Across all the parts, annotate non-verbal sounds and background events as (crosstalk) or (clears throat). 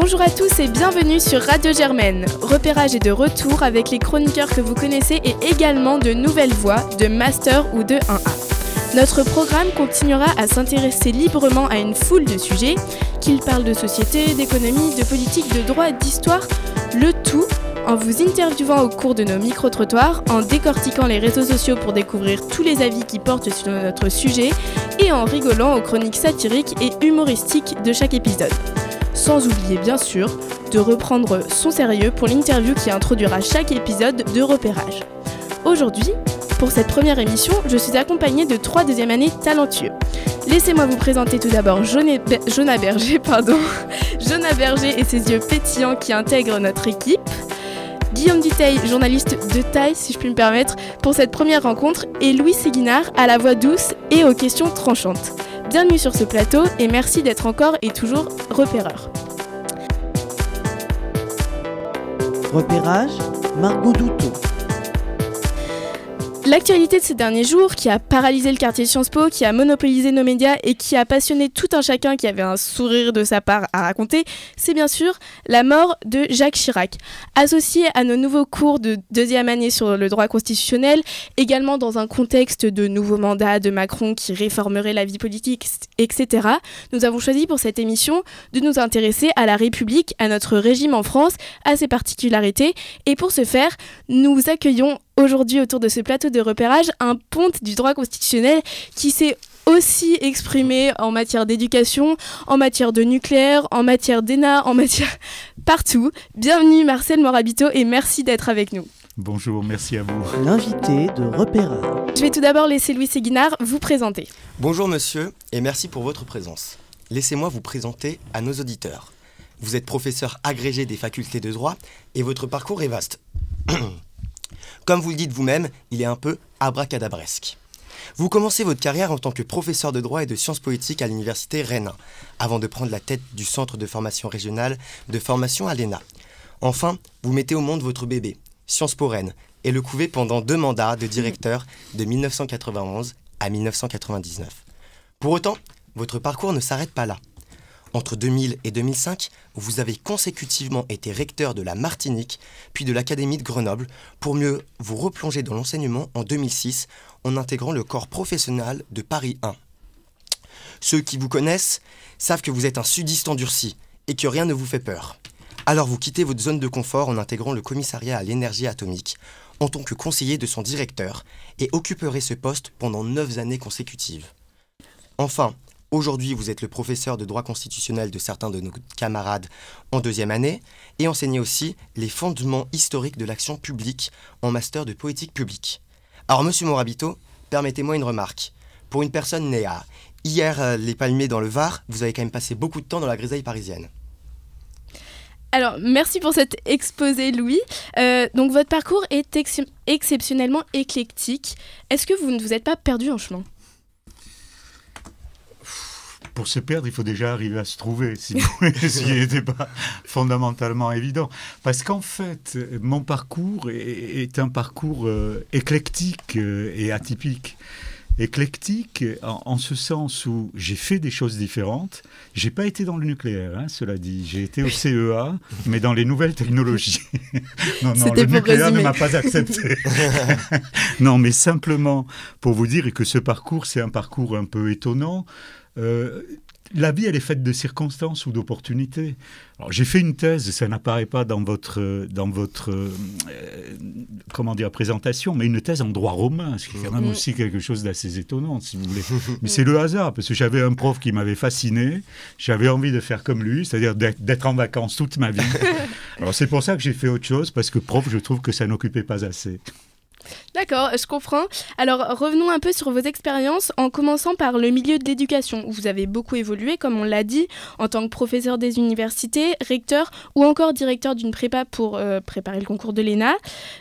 Bonjour à tous et bienvenue sur Radio Germaine. Repérage est de retour avec les chroniqueurs que vous connaissez et également de nouvelles voix, de master ou de 1A. Notre programme continuera à s'intéresser librement à une foule de sujets, qu'il parle de société, d'économie, de politique, de droit, d'histoire, le tout en vous interviewant au cours de nos micro-trottoirs, en décortiquant les réseaux sociaux pour découvrir tous les avis qui portent sur notre sujet et en rigolant aux chroniques satiriques et humoristiques de chaque épisode. Sans oublier bien sûr de reprendre son sérieux pour l'interview qui introduira chaque épisode de repérage. Aujourd'hui, pour cette première émission, je suis accompagnée de trois deuxième années talentueux. Laissez-moi vous présenter tout d'abord Jonah Berger. (laughs) Jonah Berger et ses yeux pétillants qui intègrent notre équipe. Guillaume Duteil, journaliste de taille si je puis me permettre, pour cette première rencontre, et Louis Séguinard à la voix douce et aux questions tranchantes. Bienvenue sur ce plateau et merci d'être encore et toujours repéreur. Repérage, Margot Douteau. L'actualité de ces derniers jours, qui a paralysé le quartier Sciences Po, qui a monopolisé nos médias et qui a passionné tout un chacun qui avait un sourire de sa part à raconter, c'est bien sûr la mort de Jacques Chirac. Associé à nos nouveaux cours de deuxième année sur le droit constitutionnel, également dans un contexte de nouveaux mandats de Macron qui réformerait la vie politique, etc., nous avons choisi pour cette émission de nous intéresser à la République, à notre régime en France, à ses particularités. Et pour ce faire, nous accueillons aujourd'hui autour de ce plateau de repérage un ponte du droit constitutionnel qui s'est aussi exprimé en matière d'éducation, en matière de nucléaire, en matière d'ENA, en matière (laughs) partout. Bienvenue Marcel Morabito et merci d'être avec nous. Bonjour, merci à vous. L'invité de repérage. Je vais tout d'abord laisser Louis Séguinard vous présenter. Bonjour monsieur et merci pour votre présence. Laissez-moi vous présenter à nos auditeurs. Vous êtes professeur agrégé des facultés de droit et votre parcours est vaste. (clears throat) Comme vous le dites vous-même, il est un peu abracadabresque. Vous commencez votre carrière en tant que professeur de droit et de sciences politiques à l'université Rennes, avant de prendre la tête du centre de formation régionale de formation à l'ENA. Enfin, vous mettez au monde votre bébé, Sciences Po Rennes, et le couvez pendant deux mandats de directeur de 1991 à 1999. Pour autant, votre parcours ne s'arrête pas là. Entre 2000 et 2005, vous avez consécutivement été recteur de la Martinique, puis de l'Académie de Grenoble, pour mieux vous replonger dans l'enseignement en 2006 en intégrant le corps professionnel de Paris 1. Ceux qui vous connaissent savent que vous êtes un sudiste endurci et que rien ne vous fait peur. Alors vous quittez votre zone de confort en intégrant le commissariat à l'énergie atomique en tant que conseiller de son directeur et occuperez ce poste pendant 9 années consécutives. Enfin, Aujourd'hui, vous êtes le professeur de droit constitutionnel de certains de nos camarades en deuxième année et enseignez aussi les fondements historiques de l'action publique en master de politique publique. Alors, monsieur Morabito, permettez-moi une remarque. Pour une personne née à hier euh, les palmiers dans le Var, vous avez quand même passé beaucoup de temps dans la grisaille parisienne. Alors, merci pour cet exposé, Louis. Euh, donc, votre parcours est exceptionnellement éclectique. Est-ce que vous ne vous êtes pas perdu en chemin? Pour se perdre, il faut déjà arriver à se trouver, si (laughs) ce qui n'était pas fondamentalement évident. Parce qu'en fait, mon parcours est, un parcours euh, éclectique euh, et atypique. Éclectique en, ce sens où j'ai fait des choses différentes. J'ai pas été dans le nucléaire, hein, cela dit. J'ai été au CEA, mais dans les nouvelles technologies. (laughs) (laughs) non, non, le nucléaire ne m'a pas accepté. non, mais simplement pour vous dire que ce parcours, c'est un parcours un peu étonnant. Euh, la vie, elle est faite de circonstances ou d'opportunités. j'ai fait une thèse, ça n'apparaît pas dans votre, dans votre euh, comment dire, présentation, mais une thèse en droit romain, ce qui est quand même mm. aussi quelque chose d'assez étonnant, si vous voulez. (laughs) Mais c'est le hasard, parce que j'avais un prof qui m'avait fasciné, j'avais envie de faire comme lui, c'est-à-dire d'être en vacances toute ma vie. (laughs) Alors c'est pour ça que j'ai fait autre chose, parce que prof, je trouve que ça n'occupait pas assez. D'accord, je comprends. Alors revenons un peu sur vos expériences en commençant par le milieu de l'éducation, vous avez beaucoup évolué, comme on l'a dit, en tant que professeur des universités, recteur ou encore directeur d'une prépa pour euh, préparer le concours de l'ENA.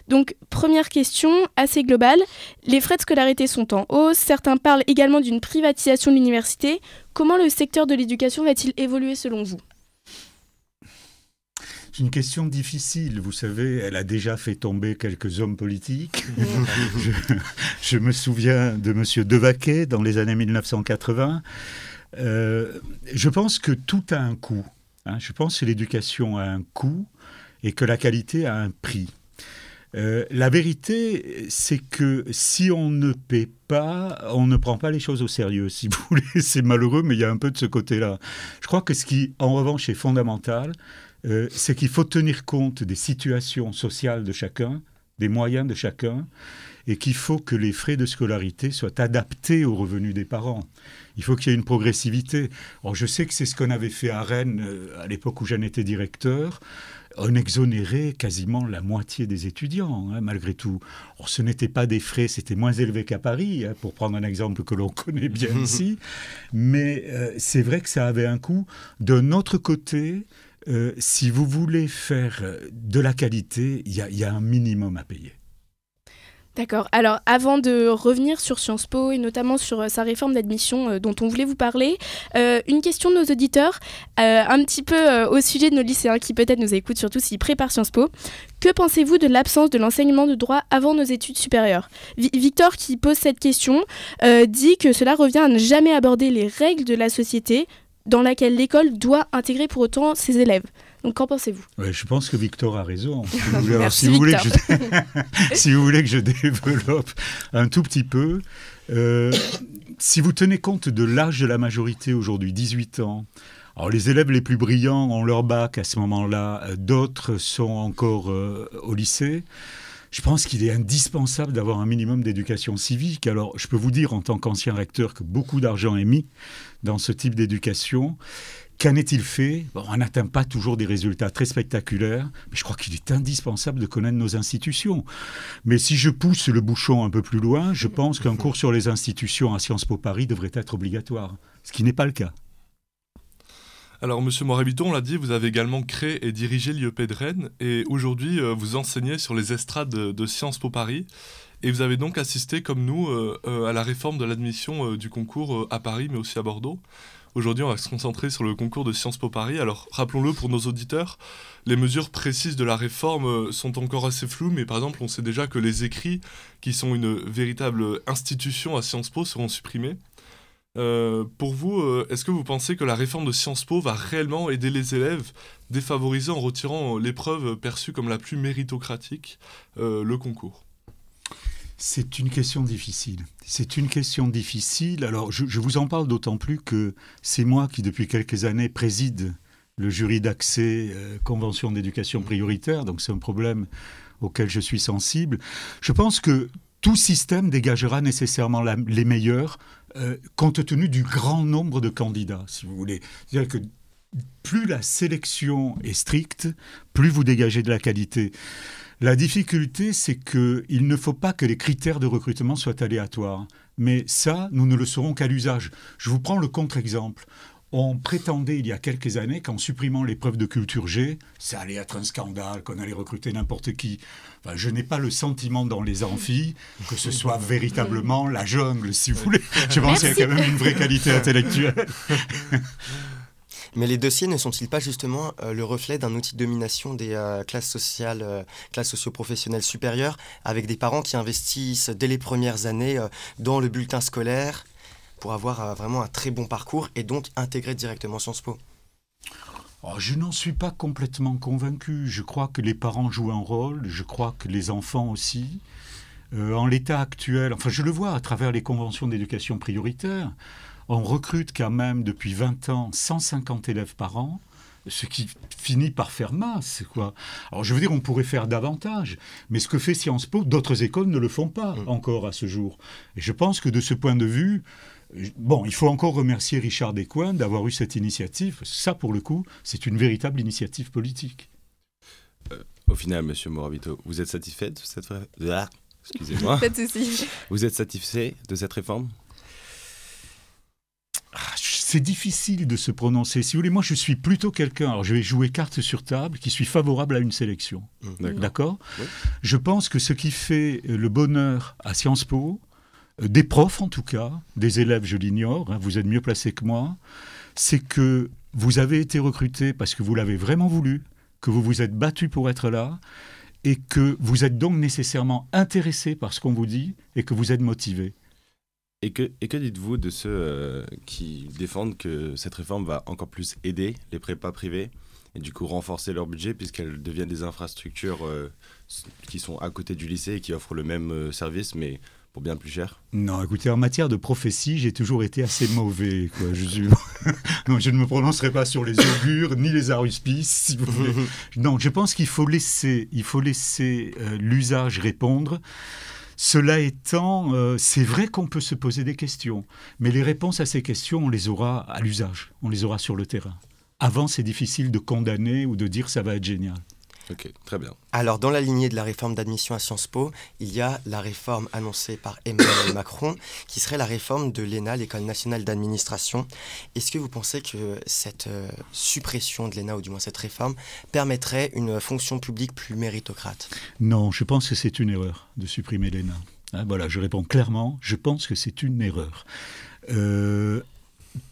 Donc première question assez globale, les frais de scolarité sont en hausse, certains parlent également d'une privatisation de l'université. Comment le secteur de l'éducation va-t-il évoluer selon vous? Une question difficile, vous savez, elle a déjà fait tomber quelques hommes politiques. (laughs) je, me souviens de M. Devaquet dans les années 1980. Euh, je pense que tout a un coût. Hein. Je pense que l'éducation a un coût et que la qualité a un prix. Euh, la vérité, c'est que si on ne paie pas, on ne prend pas les choses au sérieux. Si vous voulez, (laughs) c'est malheureux, mais il y a un peu de ce côté-là. Je crois que ce qui, en revanche, est fondamental, euh, c'est qu'il faut tenir compte des situations sociales de chacun, des moyens de chacun, et qu'il faut que les frais de scolarité soient adaptés aux revenus des parents. Il faut qu'il y ait une progressivité. Alors, je sais que c'est ce qu'on avait fait à Rennes euh, à l'époque où j'en étais directeur. On exonérait quasiment la moitié des étudiants, hein, malgré tout. Or, ce n'était pas des frais, c'était moins élevé qu'à Paris, hein, pour prendre un exemple que l'on connaît bien (laughs) ici. Mais euh, c'est vrai que ça avait un coût. D'un autre côté, euh, si vous voulez faire de la qualité, il y, a un minimum à payer. D'accord. Alors, avant de revenir sur Sciences Po et notamment sur euh, sa réforme d'admission euh, dont on voulait vous parler, euh, une question de nos auditeurs, un petit peu au sujet de nos lycéens qui peut-être nous écoutent, surtout s'ils préparent Sciences Po. Que pensez-vous de l'absence de l'enseignement de droit avant nos études supérieures? Victor, qui pose cette question, dit que cela revient à ne jamais aborder les règles de la société dans laquelle l'école doit intégrer pour autant ses élèves. Donc qu'en pensez-vous? Je pense que Victor a raison. (laughs) Si vous, voulez, si, vous voulez que je, (laughs) si vous voulez que je développe un tout petit peu, euh, si vous tenez compte de l'âge de la majorité aujourd'hui, 18 ans, alors les élèves les plus brillants ont leur bac à ce moment-là, euh, d'autres sont encore euh, au lycée. Je pense qu'il est indispensable d'avoir un minimum d'éducation civique. Alors, je peux vous dire en tant qu'ancien recteur que beaucoup d'argent est mis dans ce type d'éducation. Qu'en est-il fait? On n'atteint pas toujours des résultats très spectaculaires, mais je crois qu'il est indispensable de connaître nos institutions. Mais si je pousse le bouchon un peu plus loin, je pense qu'un cours sur les institutions à Sciences Po Paris devrait être obligatoire, ce qui n'est pas le cas. Alors, Monsieur Morabito, on l'a dit, vous avez également créé et dirigé l'IEP de Rennes, et aujourd'hui, euh, vous enseignez sur les estrades de, Sciences Po Paris, et vous avez donc assisté, comme nous, euh, euh, à la réforme de l'admission du concours à Paris, mais aussi à Bordeaux. Aujourd'hui, on va se concentrer sur le concours de Sciences Po Paris. Alors, rappelons-le pour nos auditeurs, les mesures précises de la réforme sont encore assez floues, mais par exemple, on sait déjà que les écrits, qui sont une véritable institution à Sciences Po, seront supprimés. Euh, pour vous, euh, est-ce que vous pensez que la réforme de Sciences Po va réellement aider les élèves défavorisés en retirant l'épreuve perçue comme la plus méritocratique, euh, le concours? C'est une question difficile. C'est une question difficile. Alors, je, vous en parle d'autant plus que c'est moi qui, depuis quelques années, préside le jury d'accès convention d'éducation prioritaire. Donc, c'est un problème auquel je suis sensible. Je pense que tout système dégagera nécessairement les meilleurs euh, compte tenu du grand nombre de candidats, si vous voulez. C'est-à-dire que plus la sélection est stricte, plus vous dégagez de la qualité. La difficulté, c'est qu'il ne faut pas que les critères de recrutement soient aléatoires. Mais ça, nous ne le saurons qu'à l'usage. Je vous prends le contre-exemple. On prétendait il y a quelques années qu'en supprimant l'épreuve de culture G, ça allait être un scandale, qu'on allait recruter n'importe qui. je n'ai pas le sentiment dans les amphis que ce soit véritablement la jungle, si vous voulez. Je pense qu'il y a quand même une vraie qualité intellectuelle. Mais les dossiers ne sont-ils pas justement euh, le reflet d'un outil de domination des euh, classes sociales, euh, classes socio-professionnelles supérieures, avec des parents qui investissent dès les premières années dans le bulletin scolaire pour avoir vraiment un très bon parcours et donc intégrer directement Sciences Po oh, Je n'en suis pas complètement convaincu. Je crois que les parents jouent un rôle, je crois que les enfants aussi. Euh, en l'état actuel, enfin je le vois à travers les conventions d'éducation prioritaire, on recrute quand même depuis 20 ans 150 élèves par an ce qui finit par faire masse. Quoi. Alors je veux dire, on pourrait faire davantage, mais ce que fait Sciences Po, d'autres écoles ne le font pas mm. encore à ce jour. Et je pense que de ce point de vue, Bon, il faut encore remercier Richard Descoings d'avoir eu cette initiative. Ça, pour le coup, c'est une véritable initiative politique. Euh, au final, Monsieur Morabito, vous êtes satisfait de cette ah, excusez-moi. (laughs) Vous êtes satisfait de cette réforme? Ah, c'est difficile de se prononcer. Si vous voulez, moi, je suis plutôt quelqu'un, alors je vais jouer carte sur table, qui suis favorable à une sélection. D'accord Je pense que ce qui fait le bonheur à Sciences Po, des profs en tout cas, des élèves je l'ignore, hein, vous êtes mieux placés que moi, c'est que vous avez été recruté parce que vous l'avez vraiment voulu, que vous vous êtes battu pour être là, et que vous êtes donc nécessairement intéressé par ce qu'on vous dit et que vous êtes motivé. Et que, et que dites-vous de ceux qui défendent que cette réforme va encore plus aider les prépas privés et du coup renforcer leur budget puisqu'elles deviennent des infrastructures qui sont à côté du lycée et qui offrent le même service mais bien plus cher Non, écoutez, en matière de prophétie, j'ai toujours été assez mauvais. Quoi. Je, suis... (laughs) non, je ne me prononcerai pas sur les augures ni les aruspices, si vous voulez. (laughs) Non, je pense qu'il faut laisser, il faut laisser euh, l'usage répondre. Cela étant, euh, c'est vrai qu'on peut se poser des questions, mais les réponses à ces questions, on les aura à l'usage, on les aura sur le terrain. Avant, c'est difficile de condamner ou de dire ça va être génial. Ok, très bien. Alors, dans la lignée de la réforme d'admission à Sciences Po, il y a la réforme annoncée par Emmanuel (coughs) Macron, qui serait la réforme de l'ENA, l'École nationale d'administration. Est-ce que vous pensez que cette euh, suppression de l'ENA, ou du moins cette réforme, permettrait une fonction publique plus méritocrate? Non, je pense que c'est une erreur de supprimer l'ENA. Hein, voilà, je réponds clairement, je pense que c'est une erreur. Euh,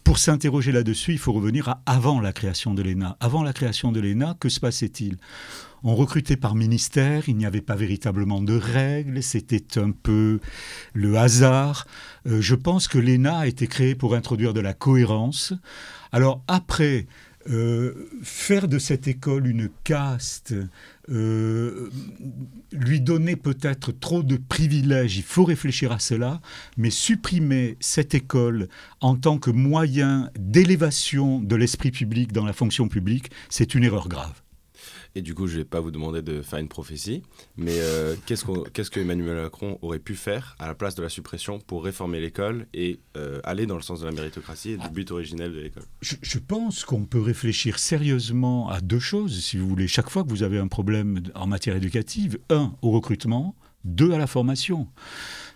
pour s'interroger là-dessus, il faut revenir à avant la création de l'ENA. Avant la création de l'ENA, que se passait-il? On recrutait par ministère, il n'y avait pas véritablement de règles, c'était un peu le hasard. Euh, je pense que l'ENA a été créée pour introduire de la cohérence. Alors après, euh, faire de cette école une caste, euh, lui donner peut-être trop de privilèges, il faut réfléchir à cela, mais supprimer cette école en tant que moyen d'élévation de l'esprit public dans la fonction publique, c'est une erreur grave. Et du coup, je ne vais pas vous demander de faire une prophétie, mais euh, qu'est-ce, qu'est-ce que Emmanuel Macron aurait pu faire à la place de la suppression pour réformer l'école et euh, aller dans le sens de la méritocratie et du but originel de l'école? Je, pense qu'on peut réfléchir sérieusement à deux choses, si vous voulez, chaque fois que vous avez un problème en matière éducative. Un, au recrutement, deux, à la formation.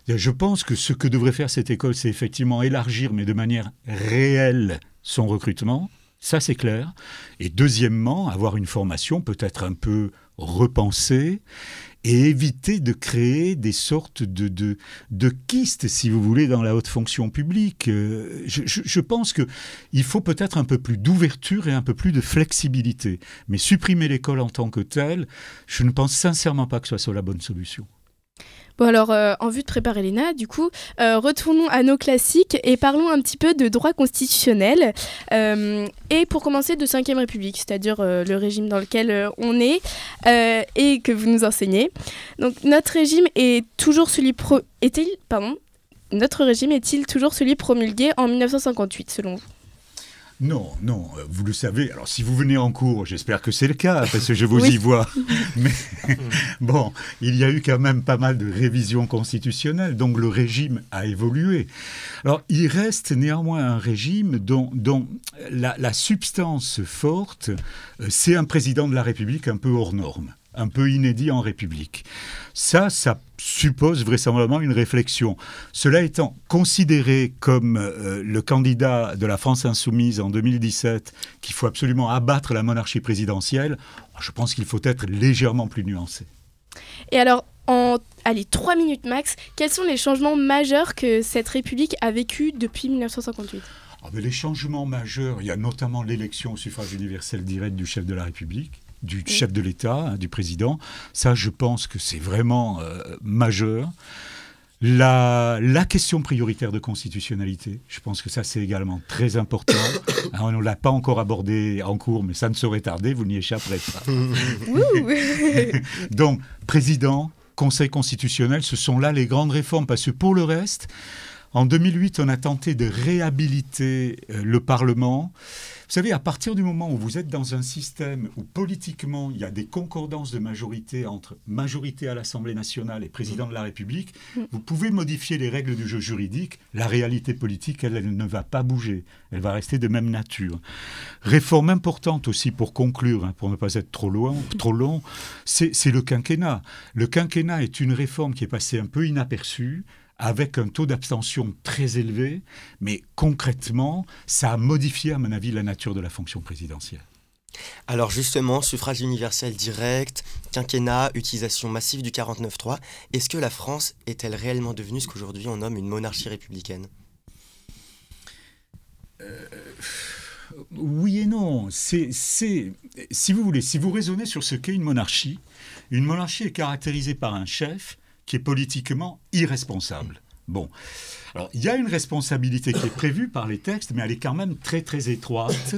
Je pense que ce que devrait faire cette école, c'est effectivement élargir, mais de manière réelle, son recrutement ça, c'est clair. Et deuxièmement, avoir une formation peut-être un peu repensée et éviter de créer des sortes de, de, de kystes, si vous voulez, dans la haute fonction publique. Euh, je, je pense qu'il faut peut-être un peu plus d'ouverture et un peu plus de flexibilité. Mais supprimer l'école en tant que telle, je ne pense sincèrement pas que ce soit la bonne solution. Bon alors, euh, en vue de préparer l'ENA, du coup, euh, retournons à nos classiques et parlons un petit peu de droit constitutionnel. Euh, et pour commencer, de 5ème République, c'est-à-dire le régime dans lequel on est et que vous nous enseignez. Donc, notre régime est toujours celui pro... Est-il... Pardon notre régime est-il toujours celui promulgué en 1958, selon vous? Non, non, euh, vous le savez. Alors, si vous venez en cours, j'espère que c'est le cas, parce que je vous y vois. (laughs) Mais bon, il y a eu quand même pas mal de révisions constitutionnelles, donc le régime a évolué. Alors, il reste néanmoins un régime dont, la, la substance forte, euh, c'est un président de la République un peu hors norme un peu inédit en République. Ça, ça suppose vraisemblablement une réflexion. Cela étant considéré comme euh, le candidat de la France insoumise en 2017, qu'il faut absolument abattre la monarchie présidentielle, je pense qu'il faut être légèrement plus nuancé. Et alors, en allez, trois minutes max, quels sont les changements majeurs que cette République a vécu depuis 1958 ah, Les changements majeurs, il y a notamment l'élection au suffrage universel direct du chef de la République du chef de l'État, hein, du président. Ça, je pense que c'est vraiment euh, majeur. La, la, question prioritaire de constitutionnalité, je pense que ça c'est également très important. (coughs) Hein, on ne l'a pas encore abordé en cours, mais ça ne saurait tarder, vous n'y échapperez pas. (laughs) (laughs) Donc, président, Conseil constitutionnel, ce sont là les grandes réformes, parce que pour le reste, en 2008, on a tenté de réhabiliter euh, le Parlement. Vous savez, à partir du moment où vous êtes dans un système où politiquement il y a des concordances de majorité entre majorité à l'Assemblée nationale et président de la République, mm. vous pouvez modifier les règles du jeu juridique. La réalité politique, elle, elle ne va pas bouger. Elle va rester de même nature. Réforme importante aussi pour conclure, hein, pour ne pas être trop, loin, trop long, c'est le quinquennat. Le quinquennat est une réforme qui est passée un peu inaperçue avec un taux d'abstention très élevé, mais concrètement, ça a modifié, à mon avis, la nature de la fonction présidentielle. Alors justement, suffrage universel direct, quinquennat, utilisation massive du 49-3, est-ce que la France est-elle réellement devenue ce qu'aujourd'hui on nomme une monarchie républicaine? Euh, Oui et non. C'est, si vous voulez, si vous raisonnez sur ce qu'est une monarchie, une monarchie est caractérisée par un chef qui est politiquement irresponsable. Bon. Alors, il y a une responsabilité qui est prévue par les textes, mais elle est quand même très, très étroite.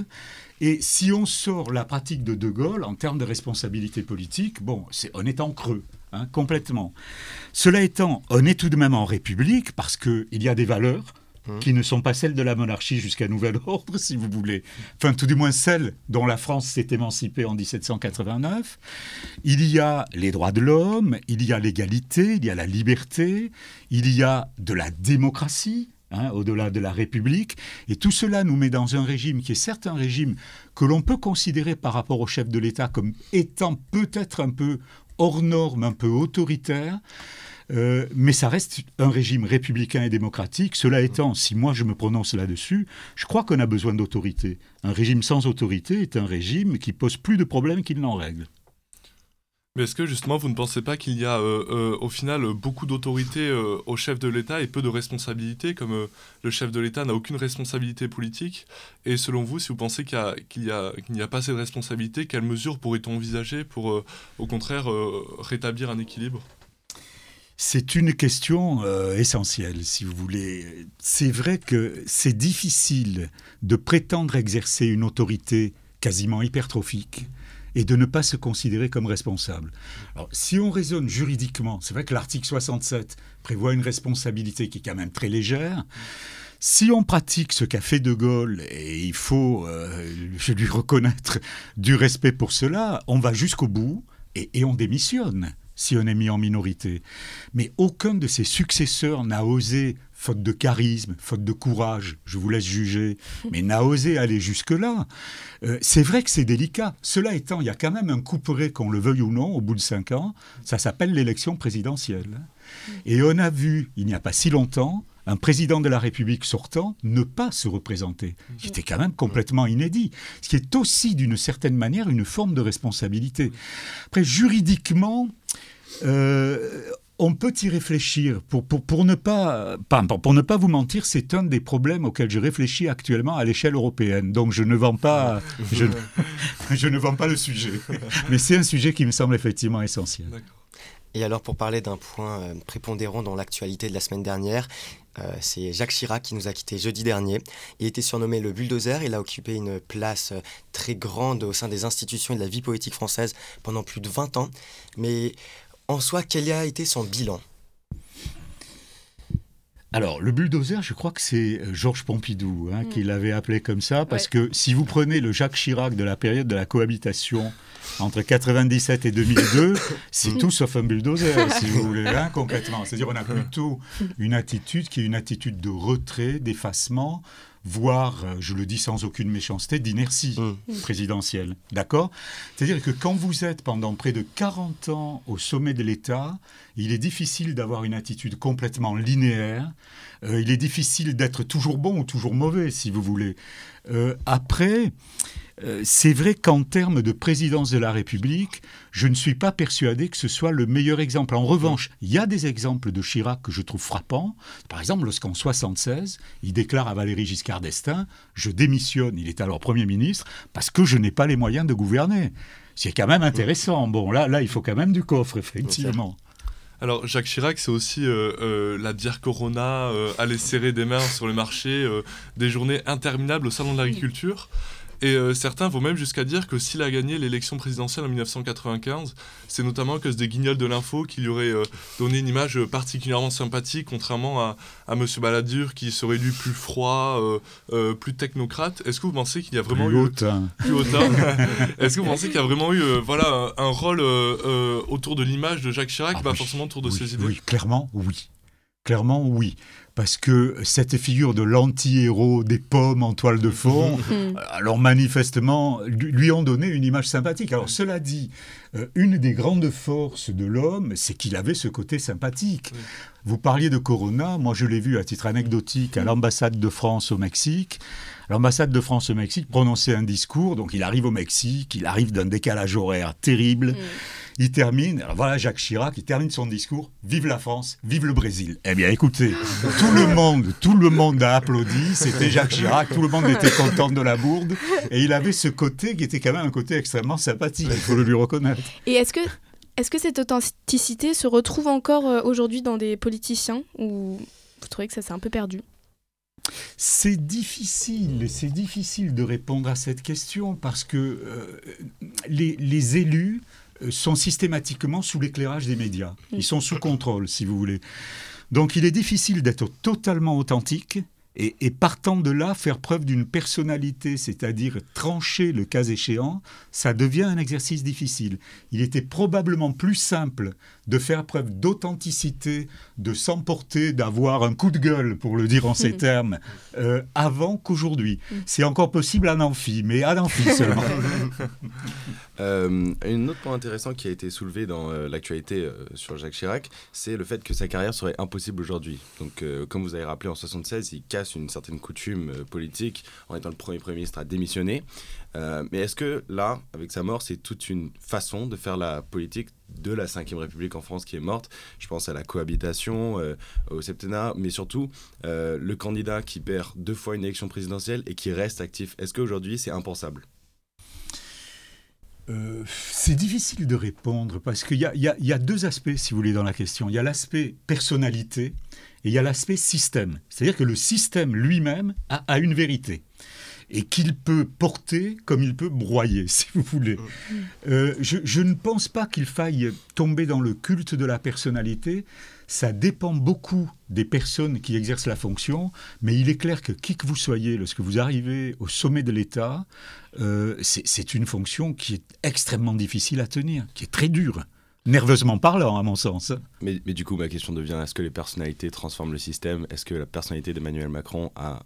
Et si on sort la pratique de De Gaulle en termes de responsabilité politique, bon, c'est, on est en creux. Hein, complètement. Cela étant, on est tout de même en République parce qu'il y a des valeurs Mmh. qui ne sont pas celles de la monarchie jusqu'à nouvel (laughs) ordre, si vous voulez. Enfin, tout du moins celles dont la France s'est émancipée en 1789. Il y a les droits de l'homme, il y a l'égalité, il y a la liberté, il y a de la démocratie. hein, au-delà de la République. Et tout cela nous met dans un régime qui est certes un régime que l'on peut considérer par rapport au chef de l'État comme étant peut-être un peu hors norme, un peu autoritaire. Euh, mais ça reste un régime républicain et démocratique. Cela étant, si moi je me prononce là-dessus, je crois qu'on a besoin d'autorité. Un régime sans autorité est un régime qui pose plus de problèmes qu'il n'en règle. Mais est-ce que justement vous ne pensez pas qu'il y a euh, euh, au final beaucoup d'autorité au chef de l'État et peu de responsabilité, comme le chef de l'État n'a aucune responsabilité politique? Et selon vous, si vous pensez qu'il n'y a, pas assez de responsabilité, quelles mesures pourrait-on envisager pour au contraire rétablir un équilibre? C'est une question euh, essentielle, si vous voulez. C'est vrai que c'est difficile de prétendre exercer une autorité quasiment hypertrophique et de ne pas se considérer comme responsable. Alors, si on raisonne juridiquement, c'est vrai que l'article 67 prévoit une responsabilité qui est quand même très légère. Si on pratique ce qu'a fait De Gaulle, et il faut, euh, je lui reconnaître du respect pour cela, on va jusqu'au bout et, et on démissionne si on est mis en minorité. Mais aucun de ses successeurs n'a osé, faute de charisme, faute de courage, je vous laisse juger, mais n'a osé aller jusque-là. Euh, c'est vrai que c'est délicat. Cela étant, il y a quand même un couperet, qu'on le veuille ou non, au bout de cinq ans, ça s'appelle l'élection présidentielle. Et on a vu, il n'y a pas si longtemps, un président de la République sortant ne pas se représenter, qui était quand même complètement inédit, ce qui est aussi d'une certaine manière une forme de responsabilité. Après, juridiquement, on peut y réfléchir. Pour, pour, pour, ne pas, pour ne pas vous mentir, c'est un des problèmes auxquels je réfléchis actuellement à l'échelle européenne. Donc je ne vends pas, (laughs) je, ne- (laughs) je ne vends pas le sujet. (laughs) Mais c'est un sujet qui me semble effectivement essentiel. Et alors, pour parler d'un point euh, prépondérant dans l'actualité de la semaine dernière, euh, c'est Jacques Chirac qui nous a quittés jeudi dernier. Il était surnommé le bulldozer. Il a occupé une place euh, très grande au sein des institutions et de la vie politique française pendant plus de 20 ans. Mais en soi, quel a été son bilan? Alors, le bulldozer, je crois que c'est euh, Georges Pompidou hein, Mm. qui l'avait appelé comme ça, parce que si vous prenez le Jacques Chirac de la période de la cohabitation entre 97 et 2002, (laughs) c'est tout sauf un bulldozer, (laughs) si vous voulez, hein, complètement. C'est-à-dire, on a plutôt une attitude qui est une attitude de retrait, d'effacement, voire, euh, je le dis sans aucune méchanceté, d'inertie Mm. présidentielle. D'accord? C'est-à-dire que quand vous êtes pendant près de 40 ans au sommet de l'État, il est difficile d'avoir une attitude complètement linéaire. Euh, il est difficile d'être toujours bon ou toujours mauvais, si vous voulez. Euh, après, euh, c'est vrai qu'en termes de présidence de la République, je ne suis pas persuadé que ce soit le meilleur exemple. En revanche, il y a des exemples de Chirac que je trouve frappants. Par exemple, lorsqu'en 76, il déclare à Valéry Giscard d'Estaing Je démissionne, il est alors Premier ministre, parce que je n'ai pas les moyens de gouverner. C'est quand même intéressant. Bon, là, il faut quand même du coffre, effectivement. Alors Jacques Chirac, c'est aussi euh, euh, la bière Corona, aller serrer des mains sur le marché, des journées interminables au salon de l'agriculture. Et euh, certains vont même jusqu'à dire que s'il a gagné l'élection présidentielle en 1995, c'est notamment à cause des guignols de l'info qui lui aurait euh, donné une image particulièrement sympathique, contrairement à, à M. Balladur qui serait lui plus froid, euh, euh, plus technocrate. Est-ce que vous pensez qu'il y a vraiment Plus eu hautain. plus hautain. (laughs) Est-ce que vous pensez qu'il y a vraiment eu euh, voilà, un, un rôle euh, euh, autour de l'image de Jacques Chirac, Ah pas oui, forcément autour de oui, ses idées? Oui, clairement, oui. Clairement, oui. Parce que cette figure de l'anti-héros des pommes en toile de fond, (laughs) Mm. alors manifestement, lui ont donné une image sympathique. Alors cela dit, euh, une des grandes forces de l'homme, c'est qu'il avait ce côté sympathique. Vous parliez de Corona, moi je l'ai vu à titre anecdotique à l'ambassade de France au Mexique. L'ambassade de France au Mexique prononçait un discours, donc il arrive au Mexique, il arrive d'un décalage horaire terrible. Mm. Il termine, alors voilà Jacques Chirac, il termine son discours, vive la France, vive le Brésil. Eh bien écoutez, tout le monde, tout le monde a applaudi, c'était Jacques Chirac, tout le monde était content de la bourde, et il avait ce côté qui était quand même un côté extrêmement sympathique, il faut le lui reconnaître. Et est-ce que, est que cette authenticité se retrouve encore euh, aujourd'hui dans des politiciens ou Vous trouvez que ça s'est un peu perdu? C'est difficile, c'est difficile de répondre à cette question parce que euh, les, les élus sont systématiquement sous l'éclairage des médias. Ils sont sous contrôle, si vous voulez. Donc il est difficile d'être totalement authentique et, et partant de là, faire preuve d'une personnalité, c'est-à-dire trancher le cas échéant, ça devient un exercice difficile. Il était probablement plus simple de faire preuve d'authenticité, de s'emporter, d'avoir un coup de gueule, pour le dire en ces (laughs) termes, euh, avant qu'aujourd'hui. C'est encore possible à amphi, mais à amphi (laughs) seulement. Euh, un autre point intéressant qui a été soulevé dans euh, l'actualité euh, sur Jacques Chirac, c'est le fait que sa carrière serait impossible aujourd'hui. Donc, euh, comme vous avez rappelé, en 76, il casse une certaine coutume euh, politique en étant le premier Premier ministre à démissionner. Euh, mais est-ce que là, avec sa mort, c'est toute une façon de faire la politique de la Ve République en France qui est morte Je pense à la cohabitation, euh, au septennat, mais surtout euh, le candidat qui perd deux fois une élection présidentielle et qui reste actif. Est-ce qu'aujourd'hui, c'est impensable? Euh, c'est difficile de répondre parce qu'il y, a- deux aspects, si vous voulez, dans la question. Il y a l'aspect personnalité et il y a l'aspect système. C'est-à-dire que le système lui-même a une vérité et qu'il peut porter comme il peut broyer, (laughs) si vous voulez. Euh, je, je ne pense pas qu'il faille tomber dans le culte de la personnalité. Ça dépend beaucoup des personnes qui exercent la fonction, mais il est clair que qui que vous soyez, lorsque vous arrivez au sommet de l'État, euh, c'est une fonction qui est extrêmement difficile à tenir, qui est très dure, nerveusement parlant, à mon sens. mais, mais du coup, ma question devient est-ce que les personnalités transforment le système? Est-ce que la personnalité d'Emmanuel Macron a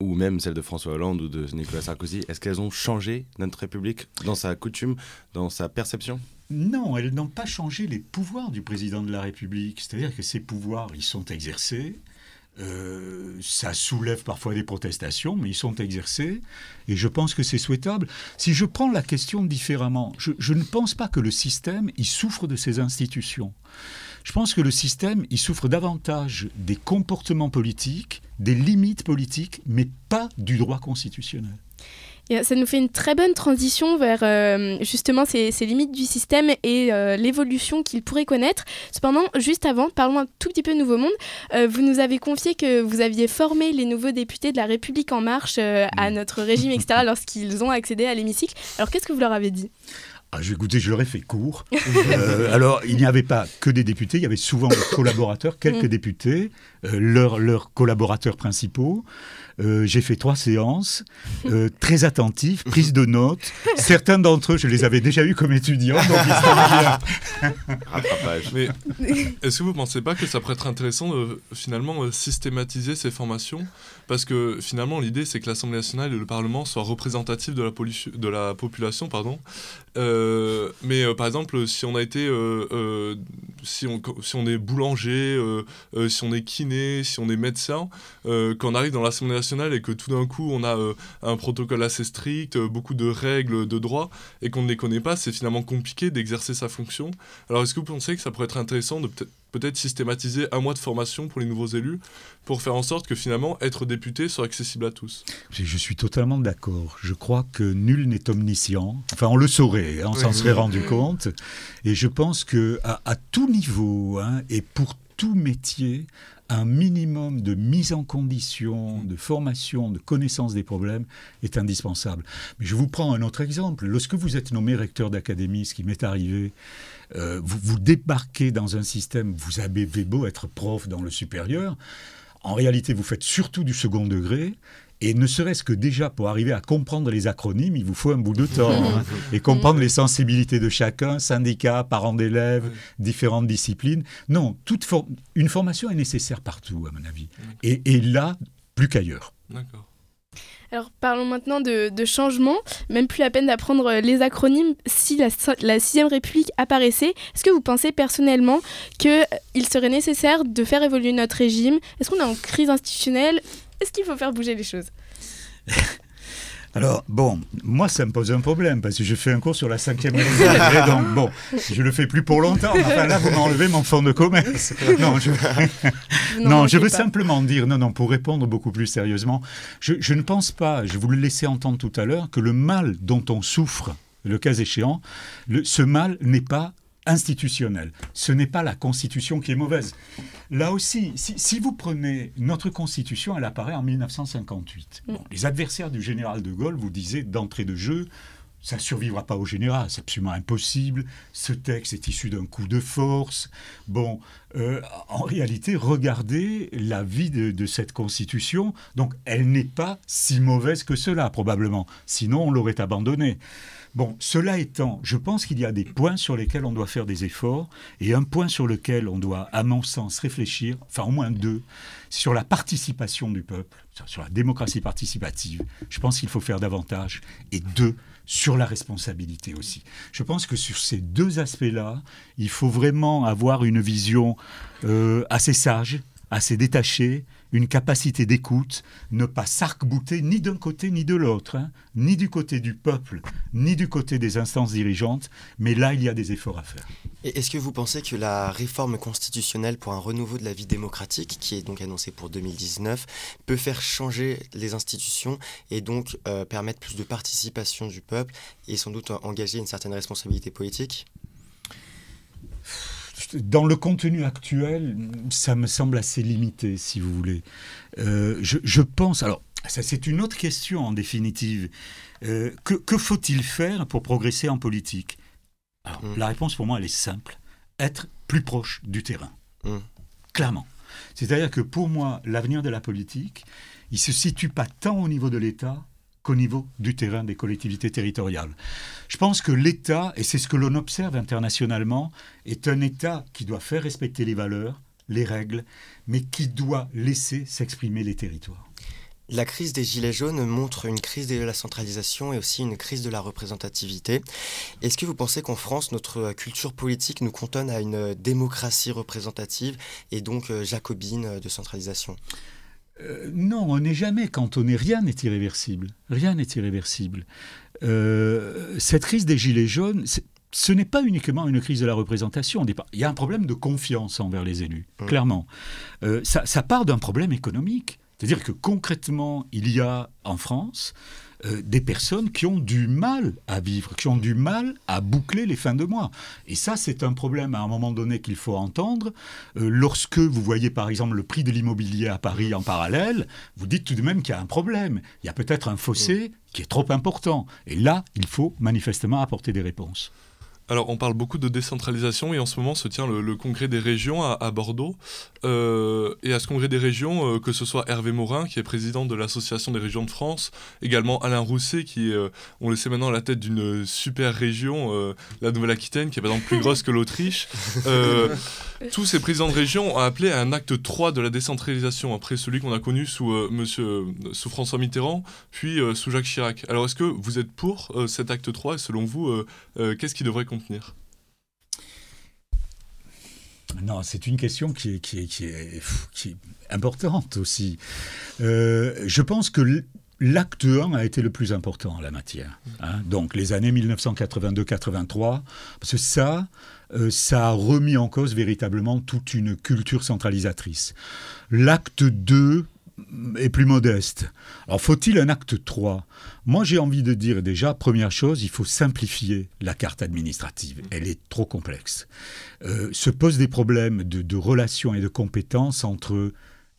ou même celle de François Hollande ou de Nicolas Sarkozy, est-ce qu'elles ont changé notre République dans sa coutume, dans sa perception? Non, elles n'ont pas changé les pouvoirs du président de la République. C'est-à-dire que ces pouvoirs, ils sont exercés. Euh, ça soulève parfois des protestations, mais ils sont exercés. Et je pense que c'est souhaitable. Si je prends la question différemment, je, je ne pense pas que le système, il souffre de ses institutions. Je pense que le système, il souffre davantage des comportements politiques, des limites politiques, mais pas du droit constitutionnel. Euh, ça nous fait une très bonne transition vers euh, justement ces, ces limites du système et euh, l'évolution qu'il pourrait connaître. Cependant, juste avant, parlons un tout petit peu Nouveau Monde. Euh, vous nous avez confié que vous aviez formé les nouveaux députés de la République En Marche à notre régime, (laughs) etc., lorsqu'ils ont accédé à l'hémicycle. Alors, qu'est-ce que vous leur avez dit? Ah, je, écoutez, je leur ai fait court. (laughs) Euh, alors, il n'y avait pas que des députés, il y avait souvent des collaborateurs, quelques Mm. députés, euh, leurs, leurs collaborateurs principaux. Euh, J'ai fait trois séances, euh, très attentifs, prise de notes. Certains d'entre eux, je les avais déjà eus comme étudiants, est-ce que vous ne pensez pas que ça pourrait être intéressant de finalement euh, systématiser ces formations? Parce que finalement, l'idée, c'est que l'Assemblée nationale et le Parlement soient représentatifs de la, pollu- de la population. Pardon. Euh, mais euh, par exemple, si on a été. euh, euh, si, on, si on est boulanger, euh, euh, si on est kiné, si on est médecin, euh, quand on arrive dans l'Assemblée et que tout d'un coup, on a euh, un protocole assez strict, euh, beaucoup de règles, de droits, et qu'on ne les connaît pas, c'est finalement compliqué d'exercer sa fonction. Alors, est-ce que vous pensez que ça pourrait être intéressant de peut-être peut-être systématiser un mois de formation pour les nouveaux élus pour faire en sorte que finalement être député soit accessible à tous? Je suis totalement d'accord. Je crois que nul n'est omniscient. Enfin, on le saurait, hein, on s'en Oui. serait rendu compte. Et je pense que à, à tout niveau hein, et pour tout métier, un minimum de mise en condition, de formation, de connaissance des problèmes est indispensable. Mais je vous prends un autre exemple. Lorsque vous êtes nommé recteur d'académie, ce qui m'est arrivé, euh, vous, vous débarquez dans un système, vous avez beau être prof dans le supérieur, en réalité, vous faites surtout du second degré. Et ne serait-ce que déjà pour arriver à comprendre les acronymes, il vous faut un bout de temps. hein. (laughs) et comprendre les sensibilités de chacun, syndicats, parents d'élèves, différentes disciplines. Non, toute for- une formation est nécessaire partout, à mon avis. Et, et là, plus qu'ailleurs. D'accord. Alors parlons maintenant de, de changement. Même plus la peine d'apprendre euh, les acronymes si la, la sixième République apparaissait. Est-ce que vous pensez personnellement qu'il serait nécessaire de faire évoluer notre régime? Est-ce qu'on est en crise institutionnelle? Est-ce qu'il faut faire bouger les choses? (laughs) Alors, bon, moi, ça me pose un problème parce que je fais un cours sur la cinquième et donc, bon, je le fais plus pour longtemps. Enfin, là, vous m'enlevez mon fonds de commerce. Non, je, non, veux pas. simplement dire, non, non, pour répondre beaucoup plus sérieusement, je, je ne pense pas, je vous le laissais entendre tout à l'heure, que le mal dont on souffre, le cas échéant, le- ce mal n'est pas institutionnelle. Ce n'est pas la Constitution qui est mauvaise. Là aussi, si, si vous prenez notre Constitution, elle apparaît en 1958. Bon, les adversaires du général de Gaulle vous disaient d'entrée de jeu, ça ne survivra pas au général, c'est absolument impossible. Ce texte est issu d'un coup de force. Bon, euh, en réalité, regardez la vie de, de cette constitution. Donc, elle n'est pas si mauvaise que cela, probablement. Sinon, on l'aurait abandonnée. Bon, cela étant, je pense qu'il y a des points sur lesquels on doit faire des efforts et un point sur lequel on doit, à mon sens, réfléchir, enfin au moins deux, sur la participation du peuple, sur- la démocratie participative. Je pense qu'il faut faire davantage. Et deux, sur la responsabilité aussi. Je pense que sur ces deux aspects-là, il faut vraiment avoir une vision euh, assez sage, assez détachée, une capacité d'écoute, ne pas s'arc-bouter ni d'un côté ni de l'autre, hein, ni du côté du peuple, ni du côté des instances dirigeantes, mais là, il y a des efforts à faire. Est-ce que vous pensez que la réforme constitutionnelle pour un renouveau de la vie démocratique, qui est donc annoncée pour 2019, peut faire changer les institutions et donc euh, permettre plus de participation du peuple et sans doute engager une certaine responsabilité politique? Dans le contenu actuel, ça me semble assez limité, si vous voulez. Euh, je, je pense, alors, ça c'est une autre question en définitive. Euh, que que faut-il faire pour progresser en politique? Alors, Mm. La réponse pour moi, elle est simple. Être plus proche du terrain. Mm. Clairement. C'est-à-dire que pour moi, l'avenir de la politique, il se situe pas tant au niveau de l'État qu'au niveau du terrain des collectivités territoriales. Je pense que l'État, et c'est ce que l'on observe internationalement, est un État qui doit faire respecter les valeurs, les règles, mais qui doit laisser s'exprimer les territoires. La crise des Gilets jaunes montre une crise de la centralisation et aussi une crise de la représentativité. Est-ce que vous pensez qu'en France, notre culture politique nous cantonne à une démocratie représentative et donc euh, jacobine de centralisation? Euh, non, on n'est jamais cantonné. Rien n'est irréversible. Rien n'est irréversible. Euh, cette crise des Gilets jaunes, ce n'est pas uniquement une crise de la représentation. Il y a un problème de confiance envers les élus, Mm. clairement. Euh, ça, ça part d'un problème économique. C'est-à-dire que concrètement, il y a en France euh, des personnes qui ont du mal à vivre, qui ont du mal à boucler les fins de mois. Et ça, c'est un problème à un moment donné qu'il faut entendre. Euh, lorsque vous voyez par exemple le prix de l'immobilier à Paris en parallèle, vous dites tout de même qu'il y a un problème. Il y a peut-être un fossé qui est trop important. Et là, il faut manifestement apporter des réponses. Alors, on parle beaucoup de décentralisation et en ce moment se tient le, le congrès des régions à, à Bordeaux. Euh, et à ce congrès des régions, euh, que ce soit Hervé Morin, qui est président de l'Association des régions de France, également Alain Rousset, qui est, euh, on le sait maintenant, à la tête d'une super région, euh, la Nouvelle-Aquitaine, qui est par exemple plus (laughs) grosse que l'Autriche. Tous ces présidents de région ont appelé à un acte 3 de la décentralisation, après celui qu'on a connu sous, monsieur, sous François Mitterrand, puis sous Jacques Chirac. Alors, est-ce que vous êtes pour cet acte 3 et selon vous, qu'est-ce qu'il devrait Non, c'est une question qui est, qui est, qui est, pff, qui est importante aussi. Euh, je pense que l'acte 1 a été le plus important en la matière. hein. Donc les années 1982-83, parce que ça, euh, ça a remis en cause véritablement toute une culture centralisatrice. L'acte 2 est plus modeste. Alors faut-il un acte 3 Moi j'ai envie de dire déjà, première chose, il faut simplifier la carte administrative. Elle est trop complexe. Euh, se posent des problèmes de, de relations et de compétences entre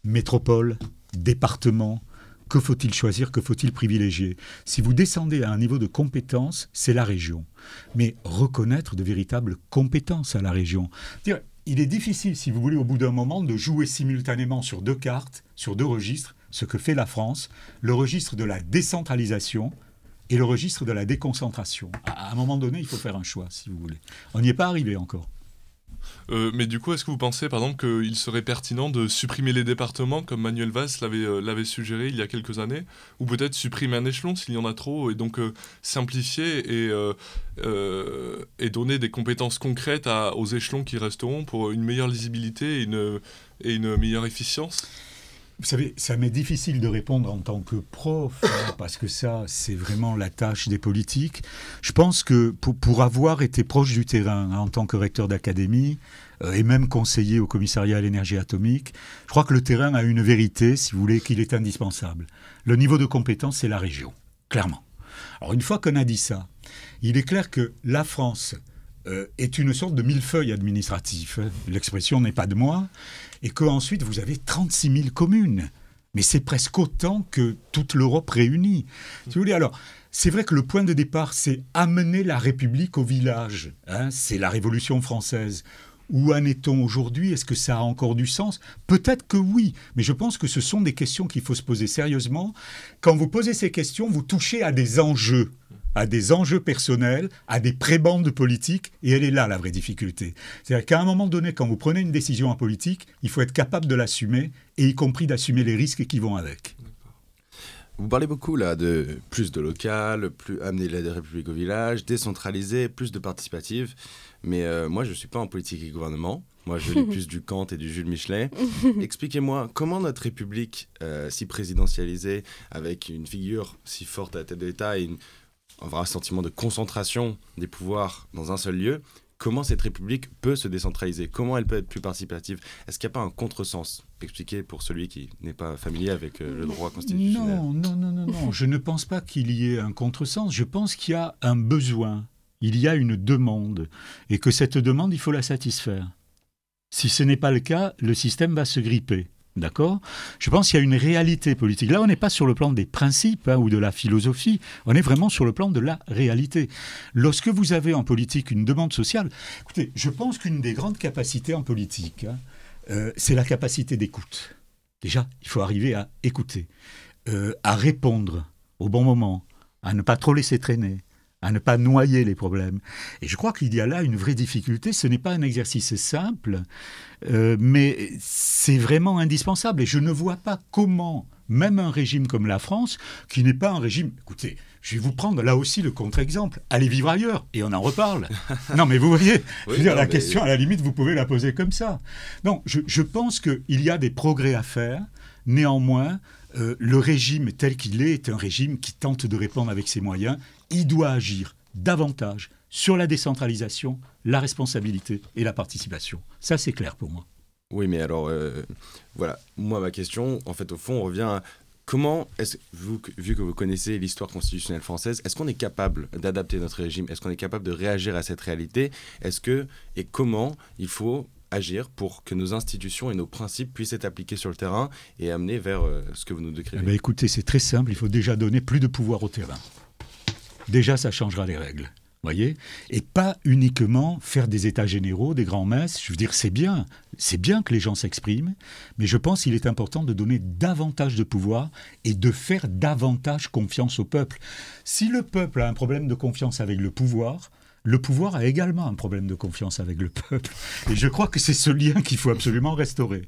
métropole, département. Que faut-il choisir? Que faut-il privilégier? Si vous descendez à un niveau de compétence, c'est la région. Mais reconnaître de véritables compétences à la région. Il est difficile, si vous voulez, au bout d'un moment, de jouer simultanément sur deux cartes, sur deux registres, ce que fait la France, le registre de la décentralisation et le registre de la déconcentration. À un moment donné, il faut faire un choix, si vous voulez. On n'y est pas arrivé encore. Euh, mais du coup, est-ce que vous pensez, par exemple, qu'il serait pertinent de supprimer les départements, comme Manuel Valls l'avait euh, suggéré il y a quelques années, ou peut-être supprimer un échelon s'il y en a trop, et donc euh, simplifier et, et donner des compétences concrètes aux échelons qui resteront pour une meilleure lisibilité et une, meilleure efficience? Vous savez, ça m'est difficile de répondre en tant que prof, hein, (laughs) parce que ça, c'est vraiment la tâche des politiques. Je pense que pour, pour avoir été proche du terrain hein, en tant que recteur d'académie, euh, et même conseiller au commissariat à l'énergie atomique, je crois que le terrain a une vérité, si vous voulez, qu'il est indispensable. Le niveau de compétence, c'est la région, clairement. Alors une fois qu'on a dit ça, il est clair que la France euh, est une sorte de millefeuille administratif. L'expression n'est pas de moi. Et qu'ensuite, vous avez 36 000 communes. Mais c'est presque autant que toute l'Europe réunie. Si vous alors, c'est vrai que le point de départ, c'est amener la République au village. Hein, c'est la Révolution française. Où en est-on aujourd'hui? Est-ce que ça a encore du sens? Peut-être que oui, mais je pense que ce sont des questions qu'il faut se poser sérieusement. Quand vous posez ces questions, vous touchez à des enjeux à des enjeux personnels, à des prébandes politiques, et elle est là la vraie difficulté. C'est-à-dire qu'à un moment donné, quand vous prenez une décision en politique, il faut être capable de l'assumer, et y compris d'assumer les risques qui vont avec. Vous parlez beaucoup là de plus de local, plus amener la République au village, décentraliser, plus de participative. Mais euh, moi, je ne suis pas en politique et gouvernement. Moi, je lis (laughs) plus du Kant et du Jules Michelet. (laughs) Expliquez-moi comment notre République, euh, si présidentialisée, avec une figure si forte à la tête de l'État et une, un vrai sentiment de concentration des pouvoirs dans un seul lieu, comment cette République peut se décentraliser? Comment elle peut être plus participative? Est-ce qu'il n'y a pas un contresens? Expliquez pour celui qui n'est pas familier avec euh, le droit constitutionnel. Non, non, non, non, non. je ne pense pas qu'il y ait un contresens. Je pense qu'il y a un besoin. Il y a une demande. Et que cette demande, il faut la satisfaire. Si ce n'est pas le cas, le système va se gripper. D'accord? Je pense qu'il y a une réalité politique. Là, on n'est pas sur le plan des principes hein, ou de la philosophie, on est vraiment sur le plan de la réalité. Lorsque vous avez en politique une demande sociale, écoutez, je pense qu'une des grandes capacités en politique, hein, euh, c'est la capacité d'écoute. Déjà, il faut arriver à écouter, euh, à répondre au bon moment, à ne pas trop laisser traîner, à ne pas noyer les problèmes. Et je crois qu'il y a là une vraie difficulté. Ce n'est pas un exercice simple, euh, mais c'est vraiment indispensable. Et je ne vois pas comment, même un régime comme la France, qui n'est pas un régime... Écoutez, je vais vous prendre là aussi le contre-exemple. Allez vivre ailleurs, et on en reparle. (laughs) non, mais vous voyez, Oui, je veux dire, non, la mais- question, à la limite, vous pouvez la poser comme ça. Non, je, je pense qu'il y a des progrès à faire. Néanmoins, euh, le régime tel qu'il est est un régime qui tente de répondre avec ses moyens. Il doit agir davantage sur la décentralisation, la responsabilité et la participation. Ça, c'est clair pour moi. Oui, mais alors, euh, voilà, moi, ma question, en fait, au fond, on revient à comment, est-ce, vous, vu que vous connaissez l'histoire constitutionnelle française, est-ce qu'on est capable d'adapter notre régime? Est-ce qu'on est capable de réagir à cette réalité? Est-ce que, et comment il faut agir pour que nos institutions et nos principes puissent être appliqués sur le terrain et amener vers euh, ce que vous nous Eh décrivez ben, écoutez, c'est très simple. Il faut déjà donner plus de pouvoir au terrain. Déjà, ça changera les règles. Voyez Et pas uniquement faire des états généraux, des grands messes. Je veux dire, c'est bien. C'est bien que les gens s'expriment. Mais je pense qu'il est important de donner davantage de pouvoir et de faire davantage confiance au peuple. Si le peuple a un problème de confiance avec le pouvoir, le pouvoir a également un problème de confiance avec le peuple. Et je crois que c'est ce lien qu'il faut absolument restaurer.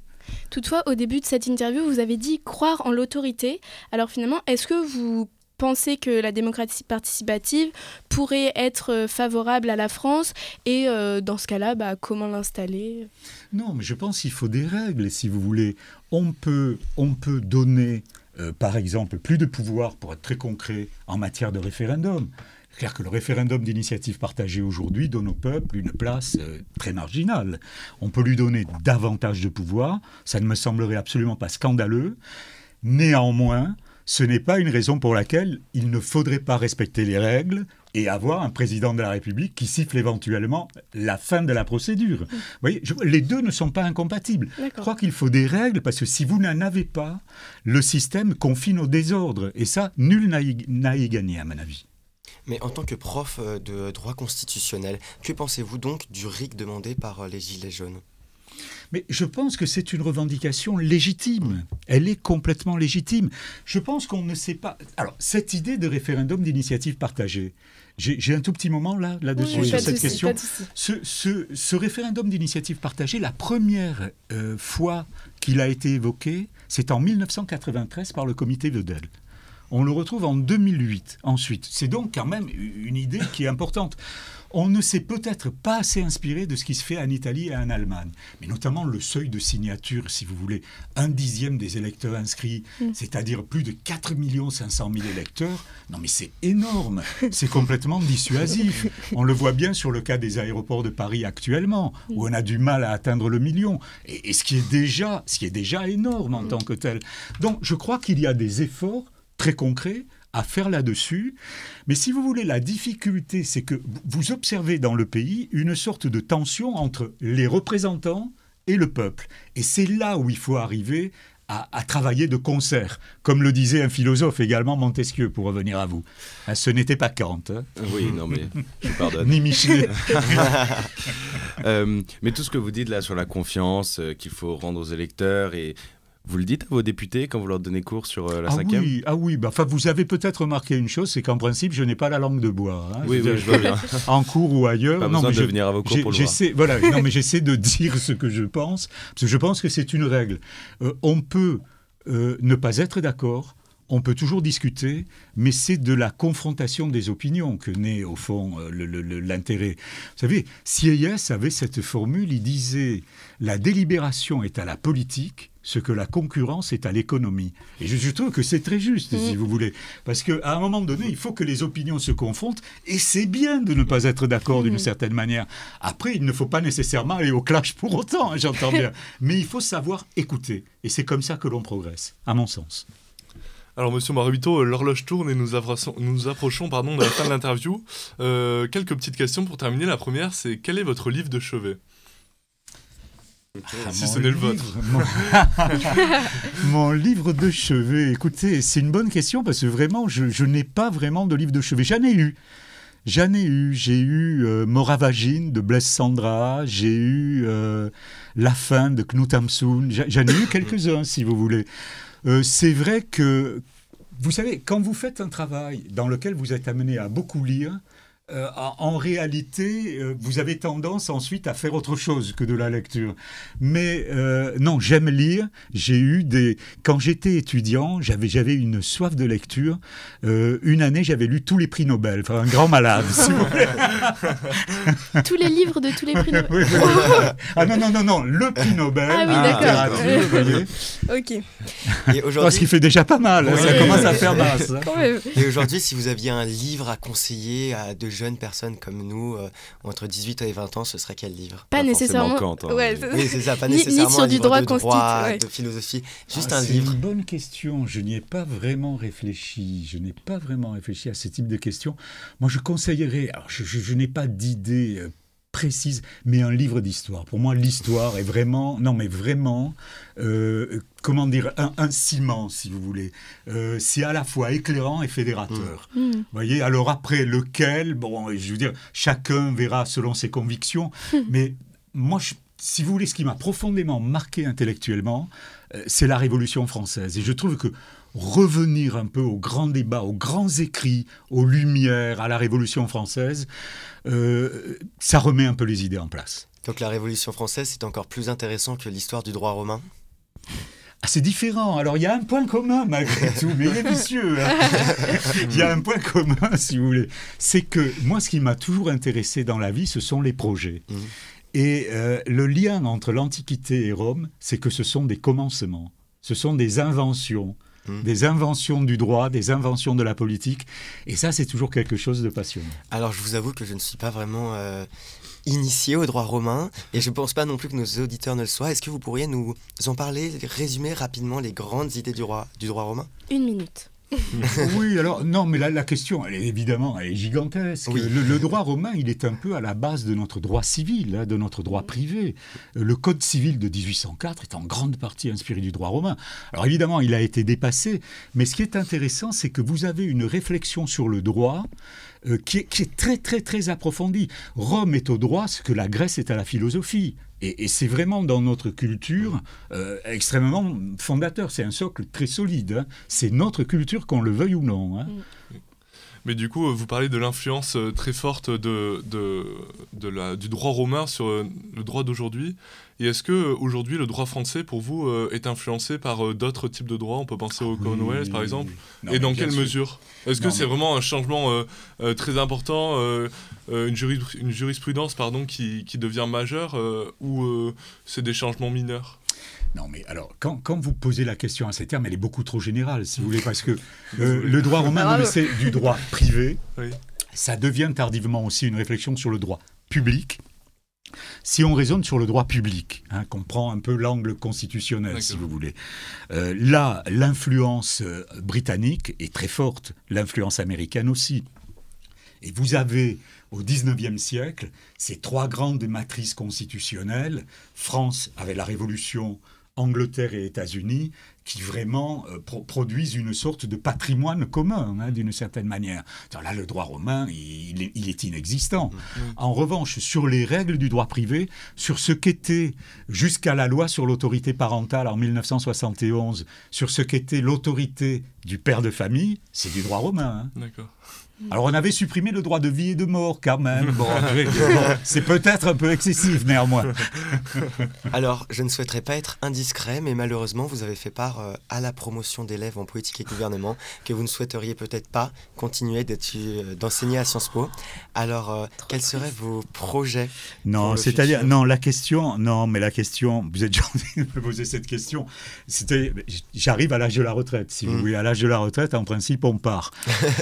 Toutefois, au début de cette interview, vous avez dit croire en l'autorité. Alors finalement, est-ce que vous pensez que la démocratie participative pourrait être euh, favorable à la France Et euh, dans ce cas-là, bah, comment l'installer? Non, mais je pense qu'il faut des règles, si vous voulez. On peut, on peut donner, euh, par exemple, plus de pouvoir, pour être très concret, en matière de référendum. C'est clair que le référendum d'initiative partagée aujourd'hui donne au peuple une place très marginale. On peut lui donner davantage de pouvoir, ça ne me semblerait absolument pas scandaleux. Néanmoins, ce n'est pas une raison pour laquelle il ne faudrait pas respecter les règles et avoir un président de la République qui siffle éventuellement la fin de la procédure. Vous voyez, je- les deux ne sont pas incompatibles. Je crois qu'il faut des règles parce que si vous n'en avez pas, le système confine au désordre. Et ça, nul n'a y, n'a y gagné, à mon avis. Mais en tant que prof euh, de droit constitutionnel, que pensez-vous donc du RIC demandé par euh, les Gilets jaunes? Mais je pense que c'est une revendication légitime. Elle est complètement légitime. Je pense qu'on ne sait pas. Alors, cette idée de référendum d'initiative partagée, j'ai un tout petit moment là, là-dessus Oui, sur de cette question. de. Ce, ce- ce référendum d'initiative partagée, la première euh, fois qu'il a été évoqué, c'est en 1993 par le comité Vedel. On le retrouve en 2008 ensuite. C'est donc quand même une idée qui est importante. On ne s'est peut-être pas assez inspiré de ce qui se fait en Italie et en Allemagne, mais notamment le seuil de signature, si vous voulez, un dixième des électeurs inscrits, c'est-à-dire plus de 4 500 000 électeurs. Non mais c'est énorme, c'est complètement dissuasif. On le voit bien sur le cas des aéroports de Paris actuellement, où on a du mal à atteindre le million, et, et ce, qui est déjà, ce qui est déjà énorme en tant que tel. Donc je crois qu'il y a des efforts très concrets à faire là-dessus. Mais si vous voulez, la difficulté, c'est que vous observez dans le pays une sorte de tension entre les représentants et le peuple. Et c'est là où il faut arriver à, travailler de concert, comme le disait un philosophe également, Montesquieu, pour revenir à vous. Hein, ce n'était pas Kant. Hein. Oui, non, mais je pardonne. (laughs) Ni Michelet. (laughs) Euh, mais tout ce que vous dites là sur la confiance euh, qu'il faut rendre aux électeurs et vous le dites à vos députés quand vous leur donnez cours sur euh, la ah cinquième Oui, ah oui. Bah, vous avez peut-être remarqué une chose, c'est qu'en principe, je n'ai pas la langue de bois. Hein. oui, je, vois bien. (laughs) En cours ou ailleurs. Pas besoin de venir à vos cours pour le Voilà, non, mais (laughs) j'essaie de dire ce que je pense, parce que je pense que c'est une règle. Euh, on peut euh, ne pas être d'accord, on peut toujours discuter, mais c'est de la confrontation des opinions que naît au fond l'intérêt. Vous savez, Sieyès avait cette formule, il disait la délibération est à la politique, ce que la concurrence est à l'économie. Et je, trouve que c'est très juste, si mm. vous voulez. Parce qu'à un moment donné, il faut que les opinions se confrontent, et c'est bien de ne pas être d'accord d'une mm. certaine manière. Après, il ne faut pas nécessairement aller au clash pour autant, hein, j'entends bien. (laughs) Mais il faut savoir écouter. Et c'est comme ça que l'on progresse, à mon sens. Alors, monsieur Maruito, l'horloge tourne et nous, approchons, nous approchons pardon, de la fin de l'interview. Euh, quelques petites questions pour terminer. La première, c'est quel est votre livre de chevet? Ah, si ce n'est le vôtre. (laughs) Mon... livre de chevet, écoutez, c'est une bonne question parce que vraiment, je, n'ai pas vraiment de livre de chevet. J'en ai eu. J'en ai eu. J'ai eu euh, Moravagine de Blaise Sandra. J'ai eu euh, La fin de Knut Hamsun. J'en ai eu quelques-uns, si vous voulez. Euh, c'est vrai que, vous savez, quand vous faites un travail dans lequel vous êtes amené à beaucoup lire, euh, en, réalité, euh, vous avez tendance ensuite à faire autre chose que de la lecture. Mais euh, non, j'aime lire. J'ai eu des. Quand j'étais étudiant, j'avais j'avais une soif de lecture. une année, j'avais lu tous les prix Nobel. Enfin, un grand malade. si vous (laughs) tous les livres de tous les prix Nobel. (laughs) ah non non non non, le prix Nobel. Ah oui, d'accord. (laughs) ok. Et aujourd'hui, ce qui fait déjà pas mal. Hein, ça commence à faire masse. Hein. Et aujourd'hui, si vous aviez un livre à conseiller à de jeunes personnes comme nous, euh, entre 18 et 20 ans, ce serait quel livre? Pas, nécessairement. Kant, hein, ouais, oui, c'est ça, pas nécessairement ni, sur du droit, de, droit de philosophie, juste ah, un livre. C'est une bonne question. Je n'y ai pas vraiment réfléchi. Je n'ai pas vraiment réfléchi à ce type de questions. Moi, je conseillerais. Alors, je, je n'ai pas d'idée euh, précise, mais un livre d'histoire. Pour moi, l'histoire est vraiment, non mais vraiment, euh, comment dire, un, ciment, si vous voulez. Euh, c'est à la fois éclairant et fédérateur. Mmh. Mmh. Vous voyez, alors après, lequel, bon, je veux dire, chacun verra selon ses convictions, mmh. mais moi, si vous voulez, ce qui m'a profondément marqué intellectuellement, euh, c'est la Révolution française. Et je trouve que revenir un peu aux grands débats, aux grands écrits, aux lumières, à la Révolution française, euh, ça remet un peu les idées en place. Donc la Révolution française, c'est encore plus intéressant que l'histoire du droit romain? Ah, c'est différent. Alors, il y a un point commun, malgré (laughs) tout, mais il est vicieux. Hein. (laughs) il y a un point commun, si vous voulez. C'est que moi, ce qui m'a toujours intéressé dans la vie, ce sont les projets. Mmh. Et euh, le lien entre l'Antiquité et Rome, c'est que ce sont des commencements, ce sont des inventions. Hmm. des inventions du droit, des inventions de la politique. Et ça, c'est toujours quelque chose de passionnant. Alors, je vous avoue que je ne suis pas vraiment euh, initié au droit romain, et je ne pense pas non plus que nos auditeurs ne le soient. Est-ce que vous pourriez nous en parler, résumer rapidement les grandes idées du droit, du droit romain? Une minute. (laughs) oui, alors non, mais là la question, elle est évidemment, elle est gigantesque. Le, droit romain, il est un peu à la base de notre droit civil, hein, de notre droit privé. Le code civil de 1804 est en grande partie inspiré du droit romain. Alors évidemment, il a été dépassé, mais ce qui est intéressant, c'est que vous avez une réflexion sur le droit euh, qui, est, très très très approfondie. Rome est au droit ce que la Grèce est à la philosophie. Et, c'est vraiment dans notre culture euh, extrêmement fondateur. C'est un socle très solide. Hein. C'est notre culture, qu'on le veuille ou non. Hein. Mm. Mais du coup, vous parlez de l'influence euh, très forte de, de, de la, du droit romain sur euh, le droit d'aujourd'hui. Et est-ce que aujourd'hui le droit français, pour vous, euh, est influencé par d'autres types de droits? On peut penser au Commonwealth, par exemple. Et dans quelle mesure? Est-ce que c'est vraiment un changement très important, une, une, jurisprudence pardon, qui, qui devient majeure, ou c'est des changements mineurs? Non, mais alors, quand, quand, vous posez la question à ces termes, elle est beaucoup trop générale, si vous voulez, parce que (laughs) euh, le droit romain, c'est du droit privé. Ça devient tardivement aussi une réflexion sur le droit public. Si on raisonne sur le droit public, hein, qu'on prend un peu l'angle constitutionnel, si vous voulez, euh, là, l'influence euh, britannique est très forte, l'influence américaine aussi. Et vous avez, au XIXe siècle, ces trois grandes matrices constitutionnelles, France avec la Révolution, Angleterre et États-Unis, qui vraiment euh, pro- produisent une sorte de patrimoine commun, hein, d'une certaine manière. Là, le droit romain, il, est- il est inexistant. En revanche, sur les règles du droit privé, sur ce qu'était jusqu'à la loi sur l'autorité parentale en 1971, sur ce qu'était l'autorité du père de famille, c'est du droit romain. hein. D'accord. Alors on avait supprimé le droit de vie et de mort quand même. Bon, (laughs) c'est peut-être un peu excessif néanmoins. Alors, je ne souhaiterais pas être indiscret, mais malheureusement, vous avez fait part euh, à la promotion d'élèves en politique et gouvernement que vous ne souhaiteriez peut-être pas continuer euh, d'enseigner à Sciences Po. Alors, euh, quels seraient vos projets Non, c'est-à-dire, non, la question, non, mais la question, vous êtes gentil de me poser cette question. C'était, j'arrive à l'âge de la retraite, si vous Mm. voulez. À l'âge de la retraite, en principe, on part.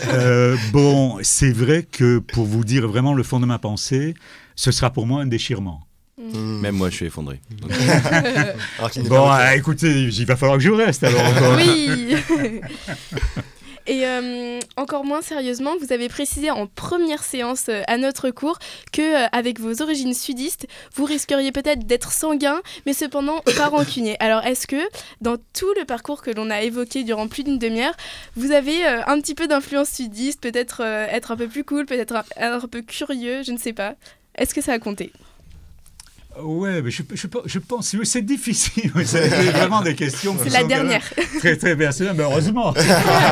Euh, bon, c'est vrai que pour vous dire vraiment le fond de ma pensée, ce sera pour moi un déchirement. Hmm. Même moi, je suis effondré. Donc, (laughs) Alors Bon, euh, écoutez, il va falloir que je reste alors encore. Oui (laughs) (laughs) Et euh, encore moins sérieusement, vous avez précisé en première séance euh, à notre cours que, euh, avec vos origines sudistes, vous risqueriez peut-être d'être sanguin, mais cependant (coughs) pas rancunier. Alors, est-ce que, dans tout le parcours que l'on a évoqué durant plus d'une demi-heure, vous avez un petit peu d'influence sudiste, peut-être être un peu plus cool, peut-être un, un peu curieux, je ne sais pas. Est-ce que ça a compté? Ouais, mais je, je, je pense, c'est difficile. (laughs) C'est vraiment des questions. C'est la dernière. Très, très personnelles, mais heureusement.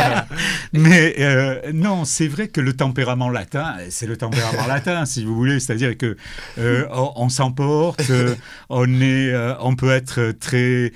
(laughs) mais euh, non, c'est vrai que le tempérament latin, c'est le tempérament (laughs) latin, si vous voulez. C'est-à-dire que euh, on, on s'emporte, euh, on, est, on peut être très.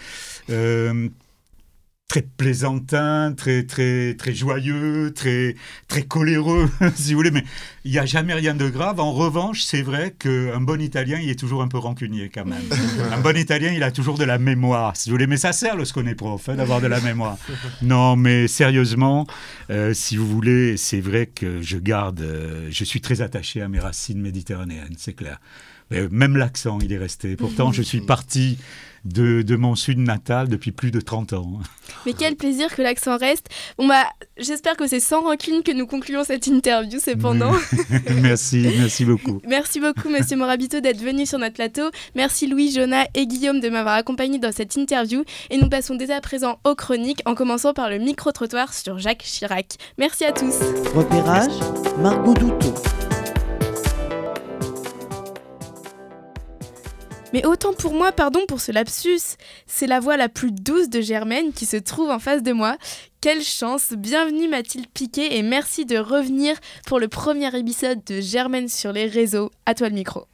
Très plaisantin, très très très joyeux, très très coléreux, (laughs) si vous voulez, mais il n'y a jamais rien de grave. En revanche, c'est vrai qu'un bon Italien, il est toujours un peu rancunier quand même. (laughs) un bon Italien, il a toujours de la mémoire, si vous voulez, mais ça sert lorsqu'on est prof, hein, d'avoir de la mémoire. (laughs) Non, mais sérieusement, euh, si vous voulez, c'est vrai que je garde, euh, je suis très attaché à mes racines méditerranéennes, c'est clair. Mais même l'accent, il est resté. Pourtant, je suis parti de, de mon sud natal depuis plus de 30 ans. Mais quel plaisir que l'accent reste. Bon bah, j'espère que c'est sans rancune que nous concluons cette interview cependant. (laughs) merci, merci beaucoup. Merci beaucoup Monsieur Morabito d'être venu sur notre plateau. Merci Louis, Jonah et Guillaume de m'avoir accompagné dans cette interview. Et nous passons dès à présent aux chroniques en commençant par le micro-trottoir sur Jacques Chirac. Merci à tous. Repérage, Margot Doutot. Mais autant pour moi, pardon pour ce lapsus, c'est la voix la plus douce de Germaine qui se trouve en face de moi. Quelle chance Bienvenue Mathilde Piquet et merci de revenir pour le premier épisode de Germaine sur les réseaux. À toi le micro.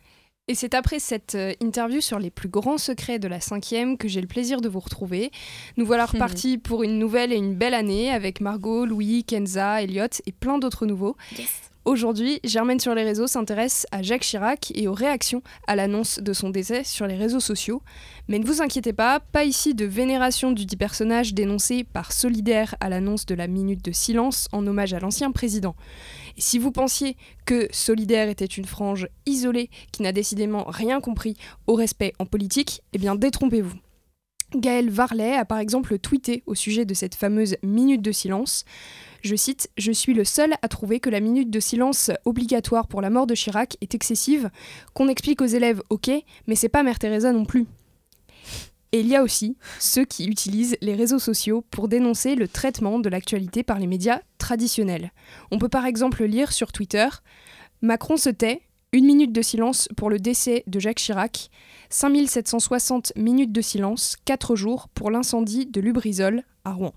Et c'est après cette euh, interview sur les plus grands secrets de la cinquième que j'ai le plaisir de vous retrouver. Nous voilà repartis pour une nouvelle et une belle année avec Margot, Louis, Kenza, Elliot et plein d'autres nouveaux. Aujourd'hui, Germaine sur les réseaux s'intéresse à Jacques Chirac et aux réactions à l'annonce de son décès sur les réseaux sociaux. Mais ne vous inquiétez pas, pas ici de vénération du dit personnage dénoncé par Solidaire à l'annonce de la minute de silence en hommage à l'ancien président. Si vous pensiez que Solidaire était une frange isolée qui n'a décidément rien compris au respect en politique, eh bien détrompez-vous. Gaël Varlet a par exemple tweeté au sujet de cette fameuse minute de silence. Je cite Je suis le seul à trouver que la minute de silence obligatoire pour la mort de Chirac est excessive, qu'on explique aux élèves, ok, mais c'est pas Mère Teresa non plus. Et il y a aussi ceux qui utilisent les réseaux sociaux pour dénoncer le traitement de l'actualité par les médias traditionnels. On peut par exemple lire sur Twitter Macron se tait, une minute de silence pour le décès de Jacques Chirac, 5760 minutes de silence, 4 jours pour l'incendie de Lubrizol à Rouen.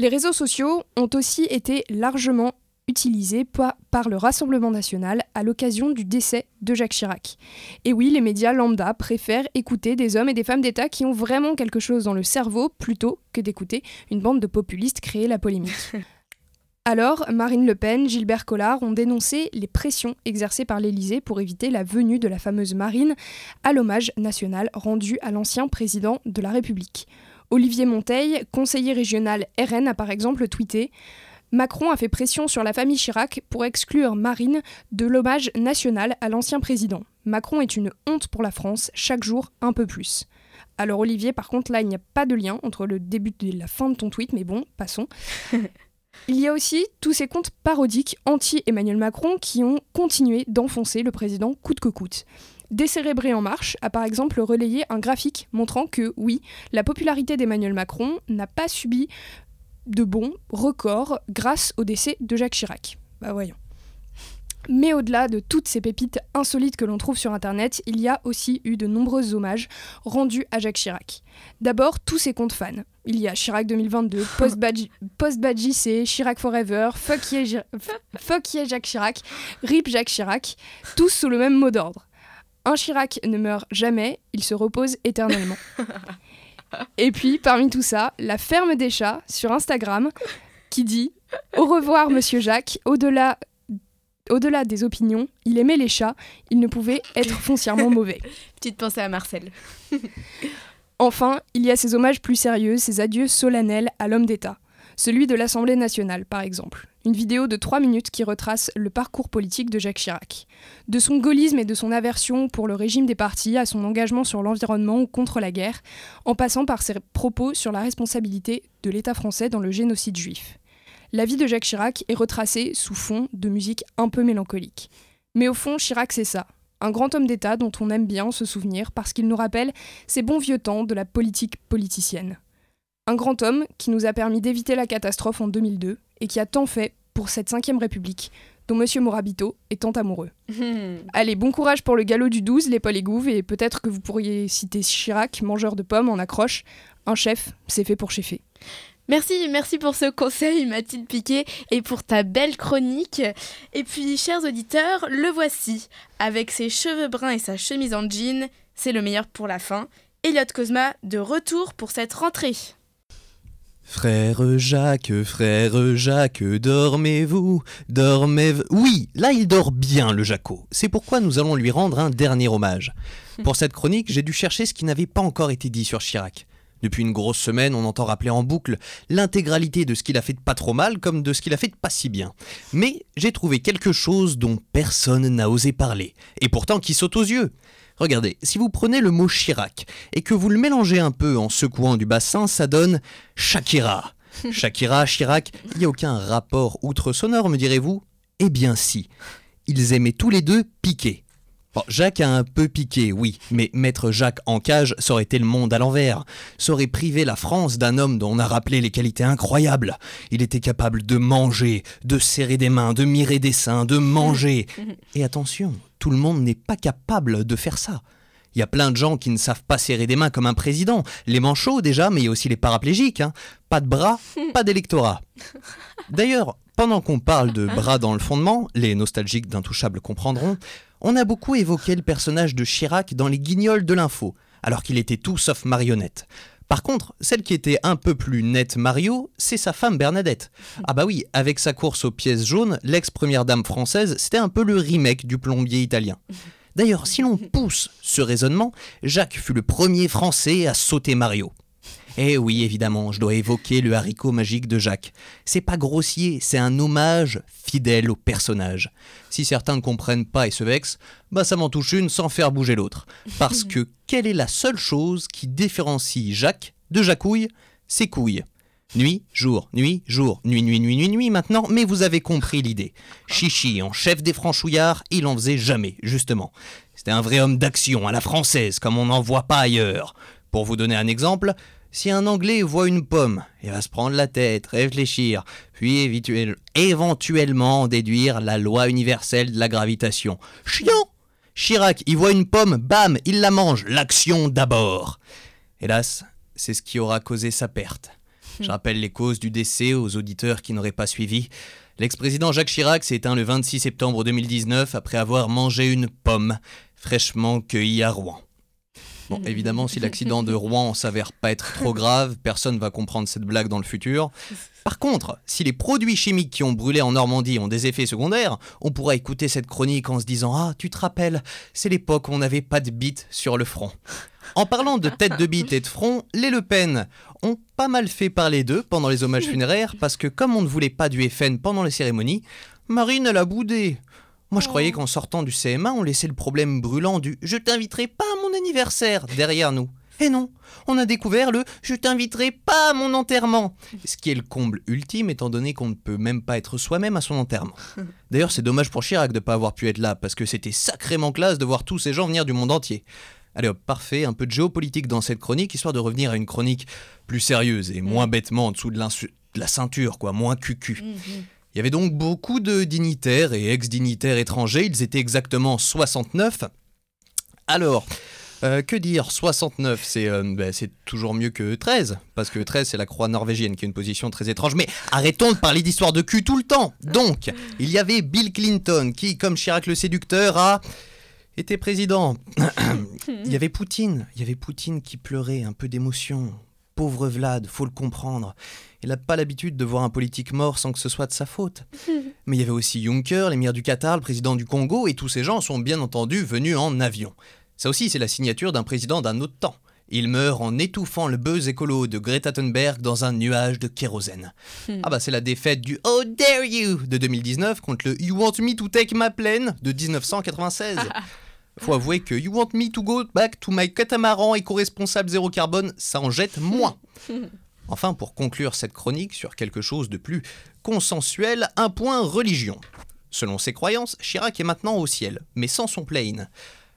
Les réseaux sociaux ont aussi été largement utilisés par, par le Rassemblement national à l'occasion du décès de Jacques Chirac. Et oui, les médias lambda préfèrent écouter des hommes et des femmes d'État qui ont vraiment quelque chose dans le cerveau plutôt que d'écouter une bande de populistes créer la polémique. (laughs) Alors, Marine Le Pen, Gilbert Collard ont dénoncé les pressions exercées par l'Élysée pour éviter la venue de la fameuse Marine à l'hommage national rendu à l'ancien président de la République. Olivier Monteil, conseiller régional RN, a par exemple tweeté Macron a fait pression sur la famille Chirac pour exclure Marine de l'hommage national à l'ancien président. Macron est une honte pour la France, chaque jour un peu plus. Alors Olivier, par contre, là, il n'y a pas de lien entre le début et la fin de ton tweet, mais bon, passons. (laughs) il y a aussi tous ces comptes parodiques anti-Emmanuel Macron qui ont continué d'enfoncer le président coûte que coûte. Décérébré en marche a par exemple relayé un graphique montrant que oui, la popularité d'Emmanuel Macron n'a pas subi de bons records grâce au décès de Jacques Chirac. Bah voyons. Mais au-delà de toutes ces pépites insolites que l'on trouve sur Internet, il y a aussi eu de nombreux hommages rendus à Jacques Chirac. D'abord, tous ses comptes fans. Il y a Chirac 2022, Post-Bad JC, Chirac Forever, fuck yeah Jacques Chirac, RIP Jacques Chirac, tous sous le même mot d'ordre. Un Chirac ne meurt jamais, il se repose éternellement. (laughs) Et puis, parmi tout ça, la ferme des chats sur Instagram qui dit Au revoir, monsieur Jacques, au-delà au-delà des opinions, il aimait les chats, il ne pouvait être foncièrement mauvais. (laughs) Petite pensée à Marcel. (laughs) enfin, il y a ces hommages plus sérieux, ces adieux solennels à l'homme d'État. Celui de l'Assemblée nationale, par exemple. Une vidéo de 3 minutes qui retrace le parcours politique de Jacques Chirac. De son gaullisme et de son aversion pour le régime des partis à son engagement sur l'environnement ou contre la guerre, en passant par ses propos sur la responsabilité de l'État français dans le génocide juif. La vie de Jacques Chirac est retracée sous fond de musique un peu mélancolique. Mais au fond, Chirac, c'est ça. Un grand homme d'État dont on aime bien se souvenir parce qu'il nous rappelle ces bons vieux temps de la politique politicienne. Un grand homme qui nous a permis d'éviter la catastrophe en 2002 et qui a tant fait pour cette 5ème République dont Monsieur Morabito est tant amoureux. Allez, bon courage pour le galop du 12, l'épaule égouve, et peut-être que vous pourriez citer Chirac, mangeur de pommes en accroche. Un chef, c'est fait pour chefer. Merci, merci pour ce conseil Mathilde Piquet et pour ta belle chronique. Et puis, chers auditeurs, le voici. Avec ses cheveux bruns et sa chemise en jean, c'est le meilleur pour la fin. Elliot Cosma de retour pour cette rentrée. Frère Jacques, frère Jacques, dormez-vous, dormez-vous. Oui, là il dort bien le Jaco. C'est pourquoi nous allons lui rendre un dernier hommage. Pour cette chronique, j'ai dû chercher ce qui n'avait pas encore été dit sur Chirac. Depuis une grosse semaine, on entend rappeler en boucle l'intégralité de ce qu'il a fait de pas trop mal comme de ce qu'il a fait de pas si bien. Mais j'ai trouvé quelque chose dont personne n'a osé parler, et pourtant qui saute aux yeux. Regardez, si vous prenez le mot Chirac et que vous le mélangez un peu en secouant du bassin, ça donne Shakira. (laughs) Shakira, Chirac, il n'y a aucun rapport outre sonore, me direz-vous? Eh bien si. Ils aimaient tous les deux piquer. Jacques a un peu piqué, oui, mais mettre Jacques en cage, ça aurait été le monde à l'envers. Ça aurait privé la France d'un homme dont on a rappelé les qualités incroyables. Il était capable de manger, de serrer des mains, de mirer des seins, de manger. (laughs) Et attention, tout le monde n'est pas capable de faire ça. Il y a plein de gens qui ne savent pas serrer des mains comme un président. Les manchots déjà, mais il y a aussi les paraplégiques. Hein. Pas de bras, (laughs) pas d'électorat. D'ailleurs, pendant qu'on parle de bras dans le fondement, les nostalgiques d'Intouchables comprendront, on a beaucoup évoqué le personnage de Chirac dans les guignols de l'info, alors qu'il était tout sauf marionnette. Par contre, celle qui était un peu plus nette Mario, c'est sa femme Bernadette. Ah bah oui, avec sa course aux pièces jaunes, l'ex-première dame française, c'était un peu le remake du plombier italien. (laughs) D'ailleurs, si l'on pousse ce raisonnement, Jacques fut le premier français à sauter Mario. Eh oui, évidemment, je dois évoquer le haricot magique de Jacques. C'est pas grossier, c'est un hommage fidèle au personnage. Si certains ne comprennent pas et se vexent, bah ça m'en touche une sans faire bouger l'autre. Parce (laughs) que quelle est la seule chose qui différencie Jacques de Jacouille? Ses couilles. Nuit, jour, nuit, jour, nuit, nuit, nuit, nuit, nuit maintenant, mais vous avez compris l'idée. Chichi, en chef des franchouillards, il en faisait jamais, justement. C'était un vrai homme d'action, à la française, comme on n'en voit pas ailleurs. Pour vous donner un exemple, si un Anglais voit une pomme, il va se prendre la tête, réfléchir, puis éventuellement déduire la loi universelle de la gravitation. Chiant Chirac, il voit une pomme, bam, il la mange, l'action d'abord. Hélas, c'est ce qui aura causé sa perte. Je rappelle les causes du décès aux auditeurs qui n'auraient pas suivi. L'ex-président Jacques Chirac s'est éteint le 26 septembre 2019 après avoir mangé une pomme fraîchement cueillie à Rouen. Bon, évidemment, si l'accident de Rouen s'avère pas être trop grave, personne va comprendre cette blague dans le futur. Par contre, si les produits chimiques qui ont brûlé en Normandie ont des effets secondaires, on pourra écouter cette chronique en se disant Ah, tu te rappelles, c'est l'époque où on n'avait pas de bite sur le front. En parlant de tête de bite et de front, les Le Pen ont pas mal fait parler d'eux pendant les hommages funéraires parce que comme on ne voulait pas du FN pendant les cérémonies, Marine elle a boudé. Moi je croyais qu'en sortant du CMA, on laissait le problème brûlant du je t'inviterai pas à mon anniversaire derrière nous. Et non, on a découvert le je t'inviterai pas à mon enterrement. Ce qui est le comble ultime étant donné qu'on ne peut même pas être soi-même à son enterrement. (laughs) D'ailleurs, c'est dommage pour Chirac de pas avoir pu être là parce que c'était sacrément classe de voir tous ces gens venir du monde entier. Allez hop, parfait, un peu de géopolitique dans cette chronique, histoire de revenir à une chronique plus sérieuse et moins bêtement en dessous de, de la ceinture, quoi, moins cucu. Il y avait donc beaucoup de dignitaires et ex-dignitaires étrangers, ils étaient exactement 69. Alors, euh, que dire? 69, c'est euh, ben, c'est toujours mieux que 13, parce que 13 c'est la croix norvégienne qui est une position très étrange. Mais arrêtons de parler d'histoire de cul tout le temps. Donc, il y avait Bill Clinton qui, comme Chirac le séducteur, a été président. (coughs) il y avait Poutine, il y avait Poutine qui pleurait un peu d'émotion. Pauvre Vlad, faut le comprendre. Il n'a pas l'habitude de voir un politique mort sans que ce soit de sa faute. (laughs) Mais il y avait aussi Juncker, l'émir du Qatar, le président du Congo, et tous ces gens sont bien entendu venus en avion. Ça aussi, c'est la signature d'un président d'un autre temps. Il meurt en étouffant le buzz écolo de Greta Thunberg dans un nuage de kérosène. Ah bah c'est la défaite du Oh dare you de 2019 contre le You want me to take my plane de 1996. (laughs) Faut avouer que You want me to go back to my catamaran éco-responsable zéro carbone, ça en jette moins. (laughs) Enfin, pour conclure cette chronique sur quelque chose de plus consensuel, un point religion. Selon ses croyances, Chirac est maintenant au ciel, mais sans son plane.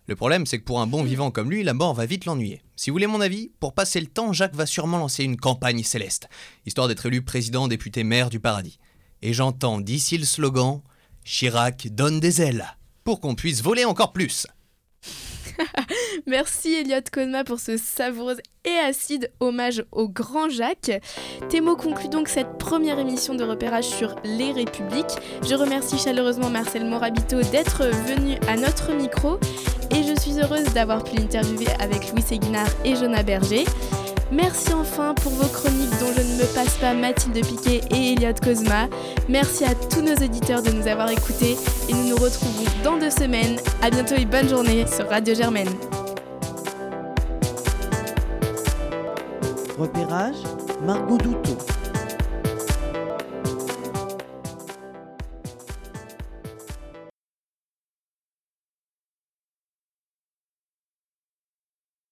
Le problème, c'est que pour un bon vivant comme lui, la mort va vite l'ennuyer. Si vous voulez mon avis, pour passer le temps, Jacques va sûrement lancer une campagne céleste, histoire d'être élu président, député, maire du paradis. Et j'entends d'ici le slogan Chirac donne des ailes, pour qu'on puisse voler encore plus. (laughs) Merci Elliot Conma pour ce savoureux et acide hommage au grand Jacques. Tes mots concluent donc cette première émission de repérage sur les républiques. Je remercie chaleureusement Marcel Morabito d'être venu à notre micro et je suis heureuse d'avoir pu l'interviewer avec Louis Séguinard et Jonah Berger. Merci enfin pour vos chroniques dont je ne me passe pas Mathilde Piquet et Elliot Cosma. Merci à tous nos auditeurs de nous avoir écoutés et nous nous retrouvons dans deux semaines. À bientôt et bonne journée sur Radio Germaine. Repérage, Margot Douteau.